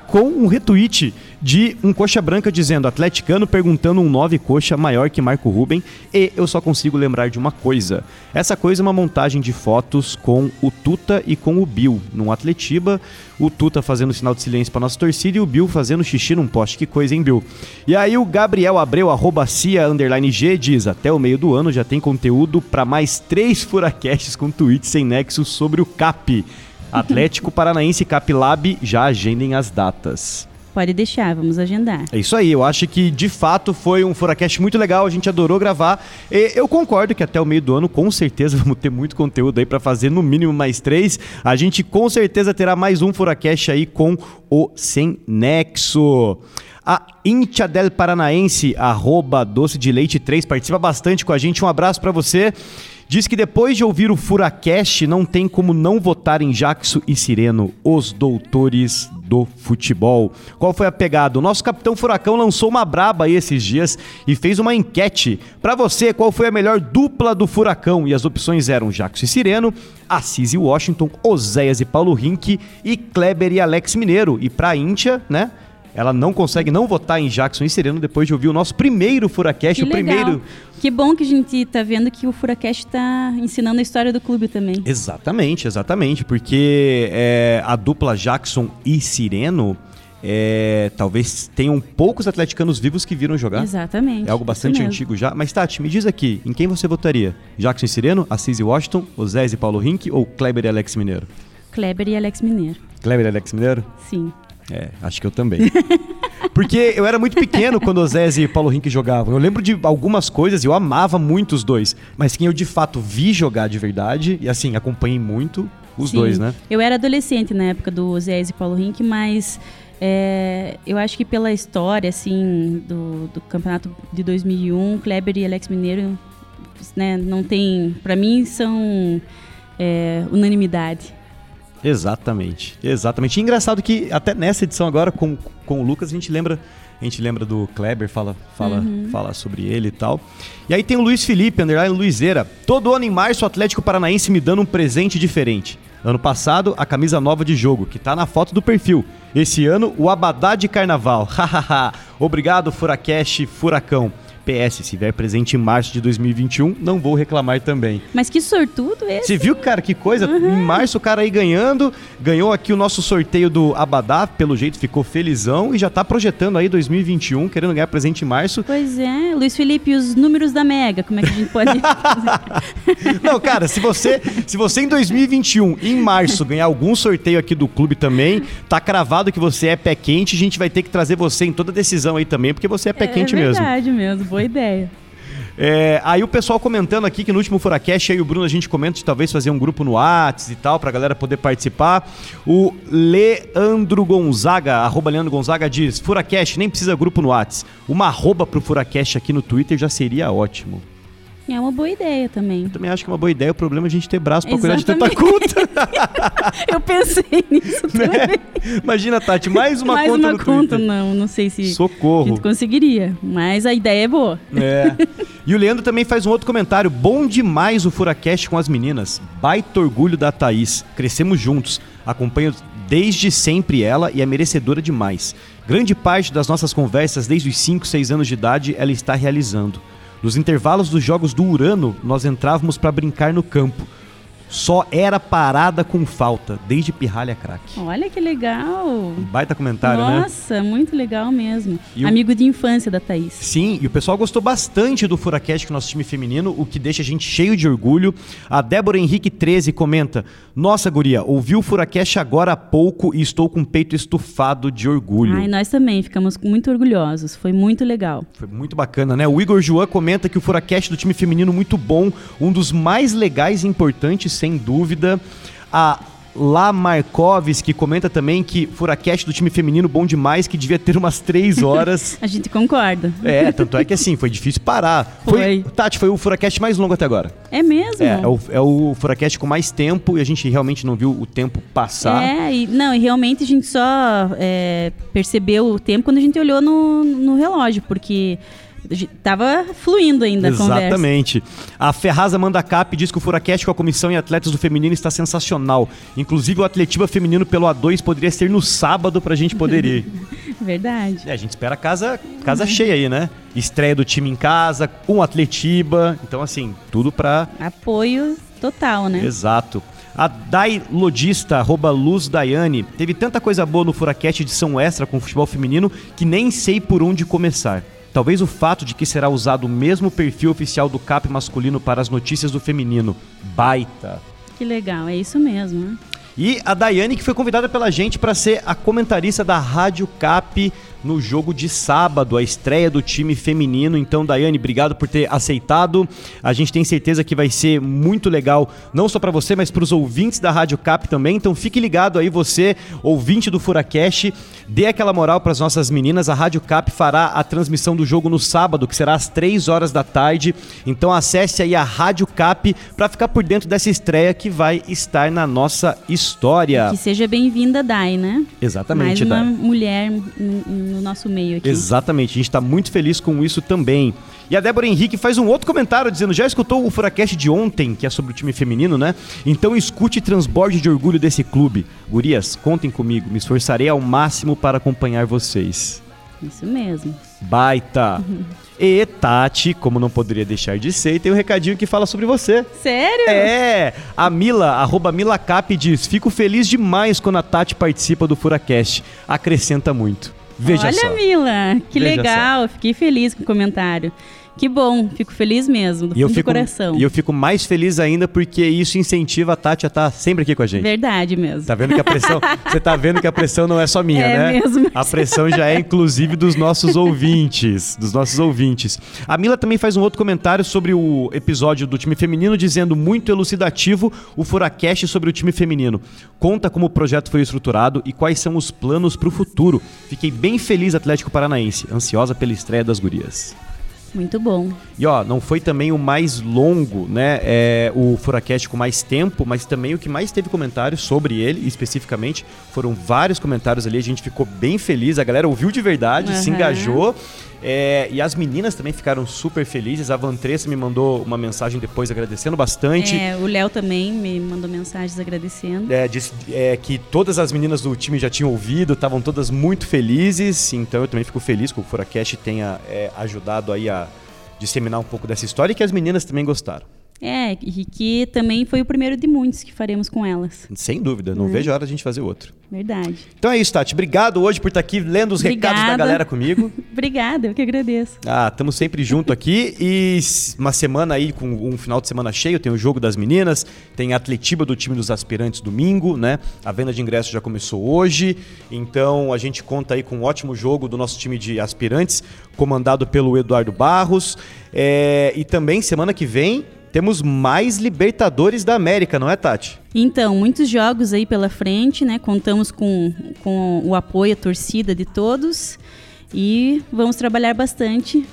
B: com um retweet de um coxa branca dizendo atleticano perguntando um 9 coxa maior que Marco Ruben e eu só consigo lembrar de uma coisa. Essa coisa é uma montagem de fotos com o Tuta e com o Bill num Atletiba, o Tuta fazendo sinal de silêncio pra nossa torcida e o Bill fazendo xixi num poste. Que coisa, hein, Bill? E aí o Gabriel Abreu, arroba cia, underline G, diz, até o meio do ano já tem conteúdo pra mais três furacasts com tweets sem nexo sobre o CAP. Atlético Paranaense Cap Lab, já agendem as datas.
E: Pode deixar, vamos agendar.
B: É isso aí, eu acho que de fato foi um Furacast muito legal, a gente adorou gravar. E eu concordo que até o meio do ano, com certeza, <laughs> vamos ter muito conteúdo aí pra fazer, no mínimo mais três. A gente com certeza terá mais um Furacast aí com o Sem Nexo. A Intia del Paranaense, arroba doce de leite 3, participa bastante com a gente. Um abraço pra você. Diz que depois de ouvir o Furacast, não tem como não votar em Jackson e Sireno, os doutores do futebol. Qual foi a pegada? O nosso capitão Furacão lançou uma braba aí esses dias e fez uma enquete. Pra você, qual foi a melhor dupla do Furacão? E as opções eram Jackson e Sireno, Assis e Washington, Oséias e Paulo Rink e Kleber e Alex Mineiro. E pra Íntia, né? Ela não consegue não votar em Jackson e Sereno depois de ouvir o nosso primeiro Furacast,
E: Que
B: o primeiro.
E: Que bom que a gente tá vendo que o Furacast tá ensinando a história do clube também.
B: Exatamente, exatamente, porque é, a dupla Jackson e Sireno é, talvez tenham poucos atleticanos vivos que viram jogar.
E: Exatamente.
B: É algo bastante antigo já. Mas Tati, me diz aqui, em quem você votaria? Jackson e Sireno, Assis e Washington, Osés e Paulo Rink ou Kleber e Alex Mineiro?
E: Kleber e Alex Mineiro.
B: Kleber e Alex Mineiro?
E: Sim.
B: É, acho que eu também. <laughs> Porque eu era muito pequeno quando o Zé e Paulo Rink jogavam. Eu lembro de algumas coisas e eu amava muito os dois. Mas quem eu de fato vi jogar de verdade, e assim, acompanhei muito os
E: Sim.
B: dois, né?
E: Eu era adolescente na época do Zé e Paulo Rink, mas é, eu acho que pela história, assim, do, do campeonato de 2001, Kleber e Alex Mineiro, né, não tem... Pra mim, são é, unanimidade.
B: Exatamente, exatamente. E engraçado que até nessa edição agora com, com o Lucas a gente lembra, a gente lembra do Kleber, fala, fala, fala sobre ele e tal. E aí tem o Luiz Felipe, underline Luizeira. Todo ano em março o Atlético Paranaense me dando um presente diferente. Ano passado, a camisa nova de jogo, que tá na foto do perfil. Esse ano, o Abadá de Carnaval. <laughs> Hahaha. Obrigado, Furacash Furacão. PS, se vier presente em março de 2021, não vou reclamar também.
E: Mas que sortudo esse.
B: Você viu, cara, que coisa? Em março o cara aí ganhando, ganhou aqui o nosso sorteio do Abadá, pelo jeito ficou felizão e já tá projetando aí 2021, querendo ganhar presente em março.
E: Pois é, Luiz Felipe, os números da Mega, como é que a gente pode <laughs> fazer?
B: Não, cara, se você, se você em 2021, em março, ganhar algum sorteio aqui do clube também, tá cravado que você é pé quente, a gente vai ter que trazer você em toda decisão aí também, porque você é pé quente
E: é
B: mesmo.
E: verdade mesmo, boa ideia.
B: É, aí o pessoal comentando aqui que no último Furacast, aí o Bruno a gente comenta de talvez fazer um grupo no Whats e tal, pra galera poder participar. O Leandro Gonzaga, arroba Leandro Gonzaga, diz: Furacast, nem precisa grupo no Whats. Uma arroba pro Furacast aqui no Twitter já seria ótimo.
E: É uma boa ideia também.
B: Eu também acho que é uma boa ideia, o problema é a gente ter braço pra cuidar de tanta
E: Exatamente.
B: conta. <laughs>
E: Eu pensei nisso
B: né?
E: também.
B: Imagina, Tati, mais uma
E: Mais
B: conta
E: uma
B: no
E: conta,
B: Twitter.
E: não, não sei se a
B: Socorro.
E: gente conseguiria. Mas a ideia é boa.
B: É. <laughs> E o Leandro também faz um outro comentário. Bom demais o Furacast com as meninas. Baita orgulho da Thaís. Crescemos juntos. Acompanho desde sempre ela e é merecedora demais. Grande parte das nossas conversas desde os 5, 6 anos de idade ela está realizando. Nos intervalos dos jogos do Urano, nós entrávamos para brincar no campo. Só era parada com falta, desde pirralha craque.
E: Olha que legal.
B: Baita comentário, né?
E: Nossa, muito legal mesmo.
B: E o-
E: Amigo de infância da Thaís.
B: Sim, e o pessoal gostou bastante do Furacast com o nosso time feminino, o que deixa a gente cheio de orgulho. A Débora Henrique 13 comenta: Nossa, Guria, ouvi o Furacast agora há pouco e estou com o peito estufado de orgulho.
E: Ai, nós também ficamos muito orgulhosos. Foi muito legal.
B: Foi muito bacana, né? O Igor Joan comenta que o Furacast do time feminino muito bom, um dos mais legais e importantes, sem dúvida. A Markovs, que comenta também que Furacast do time feminino bom demais, que devia ter umas três <laughs> horas.
E: A gente concorda.
B: É, tanto é que assim, foi difícil parar.
E: Foi.
B: Tati, foi o Furacast mais longo até agora.
E: É mesmo?
B: É, é o, é o Furacast com mais tempo e a gente realmente não viu o tempo passar.
E: É, e, não, e realmente a gente só é, percebeu o tempo quando a gente olhou no, no relógio, porque tava fluindo ainda a conversa.
B: Exatamente. A Ferraz Amanda Cap diz que o Furacast com a comissão e atletas do feminino está sensacional. Inclusive o Atletiba feminino pelo A2 poderia ser no sábado pra gente poder ir. <laughs>
E: Verdade.
B: É, a gente espera casa, casa cheia aí, né? Estreia do time em casa, com Atletiba. Então, assim, tudo pra
E: Apoio total, né?
B: Exato. A Dai Lodista, arroba Luz Daiane, teve tanta coisa boa no Furacast edição extra com o futebol feminino que nem sei por onde começar. Talvez o fato de que será usado o mesmo perfil oficial do CAP masculino para as notícias do feminino. Baita.
E: Que legal, é isso mesmo. né?
B: E a Daiane, que foi convidada pela gente para ser a comentarista da Rádio Cap no jogo de sábado, a estreia do time feminino. Então, Daiane, obrigado por ter aceitado. A gente tem certeza que vai ser muito legal, não só para você, mas para os ouvintes da Rádio Cap também. Então, fique ligado aí, você, ouvinte do Furacast, dê aquela moral para as nossas meninas. A Rádio Cap fará a transmissão do jogo no sábado, que será às 3 horas da tarde. Então, acesse aí a Rádio Cap para ficar por dentro dessa estreia que vai estar na nossa história.
E: Que seja bem-vinda, Dai, né?
B: Exatamente,
E: Mais uma
B: Dai.
E: mulher no, no nosso meio aqui.
B: Exatamente, a gente está muito feliz com isso também. E a Débora Henrique faz um outro comentário dizendo: já escutou o Furacast de ontem, que é sobre o time feminino, né? Então escute e transborde de orgulho desse clube. Gurias, contem comigo, me esforçarei ao máximo para acompanhar vocês.
E: Isso mesmo.
B: Baita! <laughs> E Tati, como não poderia deixar de ser, tem um recadinho que fala sobre você.
E: Sério?
B: É, a Mila, arroba MilaCap diz: Fico feliz demais quando a Tati participa do Furacast. Acrescenta muito. Veja
E: Olha,
B: só.
E: Mila, que
B: Veja
E: legal. Fiquei feliz com o comentário. Que bom, fico feliz mesmo, do
B: E eu, fico,
E: do coração.
B: e eu fico mais feliz ainda porque isso incentiva a Tati a estar sempre aqui com a gente.
E: Verdade mesmo.
B: Tá vendo que a pressão. <laughs> Você tá vendo que a pressão não é só minha,
E: É
B: né?
E: mesmo.
B: A pressão já é inclusive dos nossos ouvintes. Dos nossos ouvintes. A Mila também faz um outro comentário sobre o episódio do time feminino, dizendo muito elucidativo o Furacast sobre o time feminino. Conta como o projeto foi estruturado e quais são os planos pro futuro. Fiquei bem feliz, Atlético Paranaense, ansiosa pela estreia das gurias.
E: Muito bom.
B: E ó, não foi também o mais longo, né? É, o Furacast com mais tempo, mas também o que mais teve comentários sobre ele, especificamente. Foram vários comentários ali, a gente ficou bem feliz, a galera ouviu de verdade, se
E: Aham.
B: engajou. É, e as meninas também ficaram super felizes. A Vantressa me mandou uma mensagem depois agradecendo bastante.
E: É, o Léo também me mandou mensagens agradecendo.
B: É, disse é, que todas as meninas do time já tinham ouvido, estavam todas muito felizes, então eu também fico feliz que o Furacast tenha é, ajudado aí a disseminar um pouco dessa história e que as meninas também gostaram.
E: É, e que também foi o primeiro de muitos que faremos com elas.
B: Sem dúvida, não
E: Uhum.
B: vejo a hora de a gente fazer outro.
E: Verdade.
B: Então é isso, Tati. Obrigado hoje por estar aqui lendo os recados da
E: Obrigada.
B: galera comigo. <laughs>
E: Obrigada, eu que agradeço.
B: Ah, estamos sempre junto aqui e uma semana aí com um final de semana cheio, tem o jogo das meninas, tem a Atletiba do time dos aspirantes domingo, né? A venda de ingressos já começou hoje, então a gente conta aí com um ótimo jogo do nosso time de aspirantes, comandado pelo Eduardo Barros. É, e também semana que vem temos mais Libertadores da América, não é, Tati?
E: Então, muitos jogos aí pela frente, né? Contamos com, com o apoio, a torcida de todos e vamos trabalhar bastante.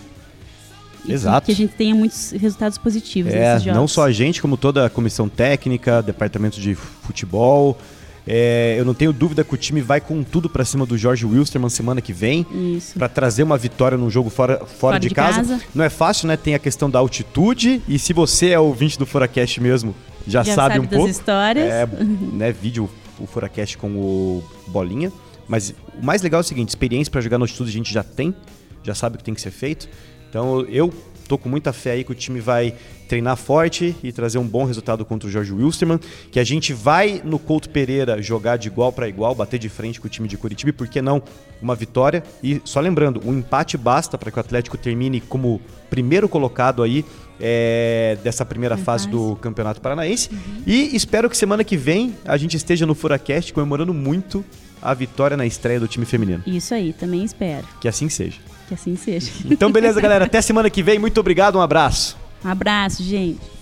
B: Exato.
E: Que a gente tenha muitos resultados positivos
B: É,
E: nesses jogos.
B: não só a gente, como toda a comissão técnica, departamento de futebol. É, eu não tenho dúvida que o time vai com tudo pra cima do Jorge Wilstermann semana que vem.
E: Isso.
B: Pra trazer uma vitória num jogo fora, fora, de,
E: de
B: casa.
E: casa.
B: Não é fácil, né? Tem a questão da altitude. E se você é ouvinte do Furacast mesmo, já,
E: Já
B: sabe,
E: sabe
B: um
E: das
B: pouco.
E: histórias.
B: É, né? Vídeo o Furacast com o Bolinha. Mas o mais legal é o seguinte: experiência pra jogar no altitude a gente já tem, já sabe o que tem que ser feito. Então eu tô com muita fé aí que o time vai treinar forte e trazer um bom resultado contra o Jorge Wilstermann, que a gente vai no Couto Pereira jogar de igual para igual, bater de frente com o time de Curitiba e por que não uma vitória? E só lembrando, um empate basta para que o Atlético termine como primeiro colocado aí é, dessa primeira fase
E: fase.
B: do Campeonato Paranaense. E espero que semana que vem a gente esteja no Furacast comemorando muito a vitória na estreia do time feminino.
E: Isso aí, também espero
B: Que assim seja.
E: Que assim seja.
B: Então, beleza, galera. Até semana que vem. Muito obrigado. Um abraço.
E: Um abraço, gente.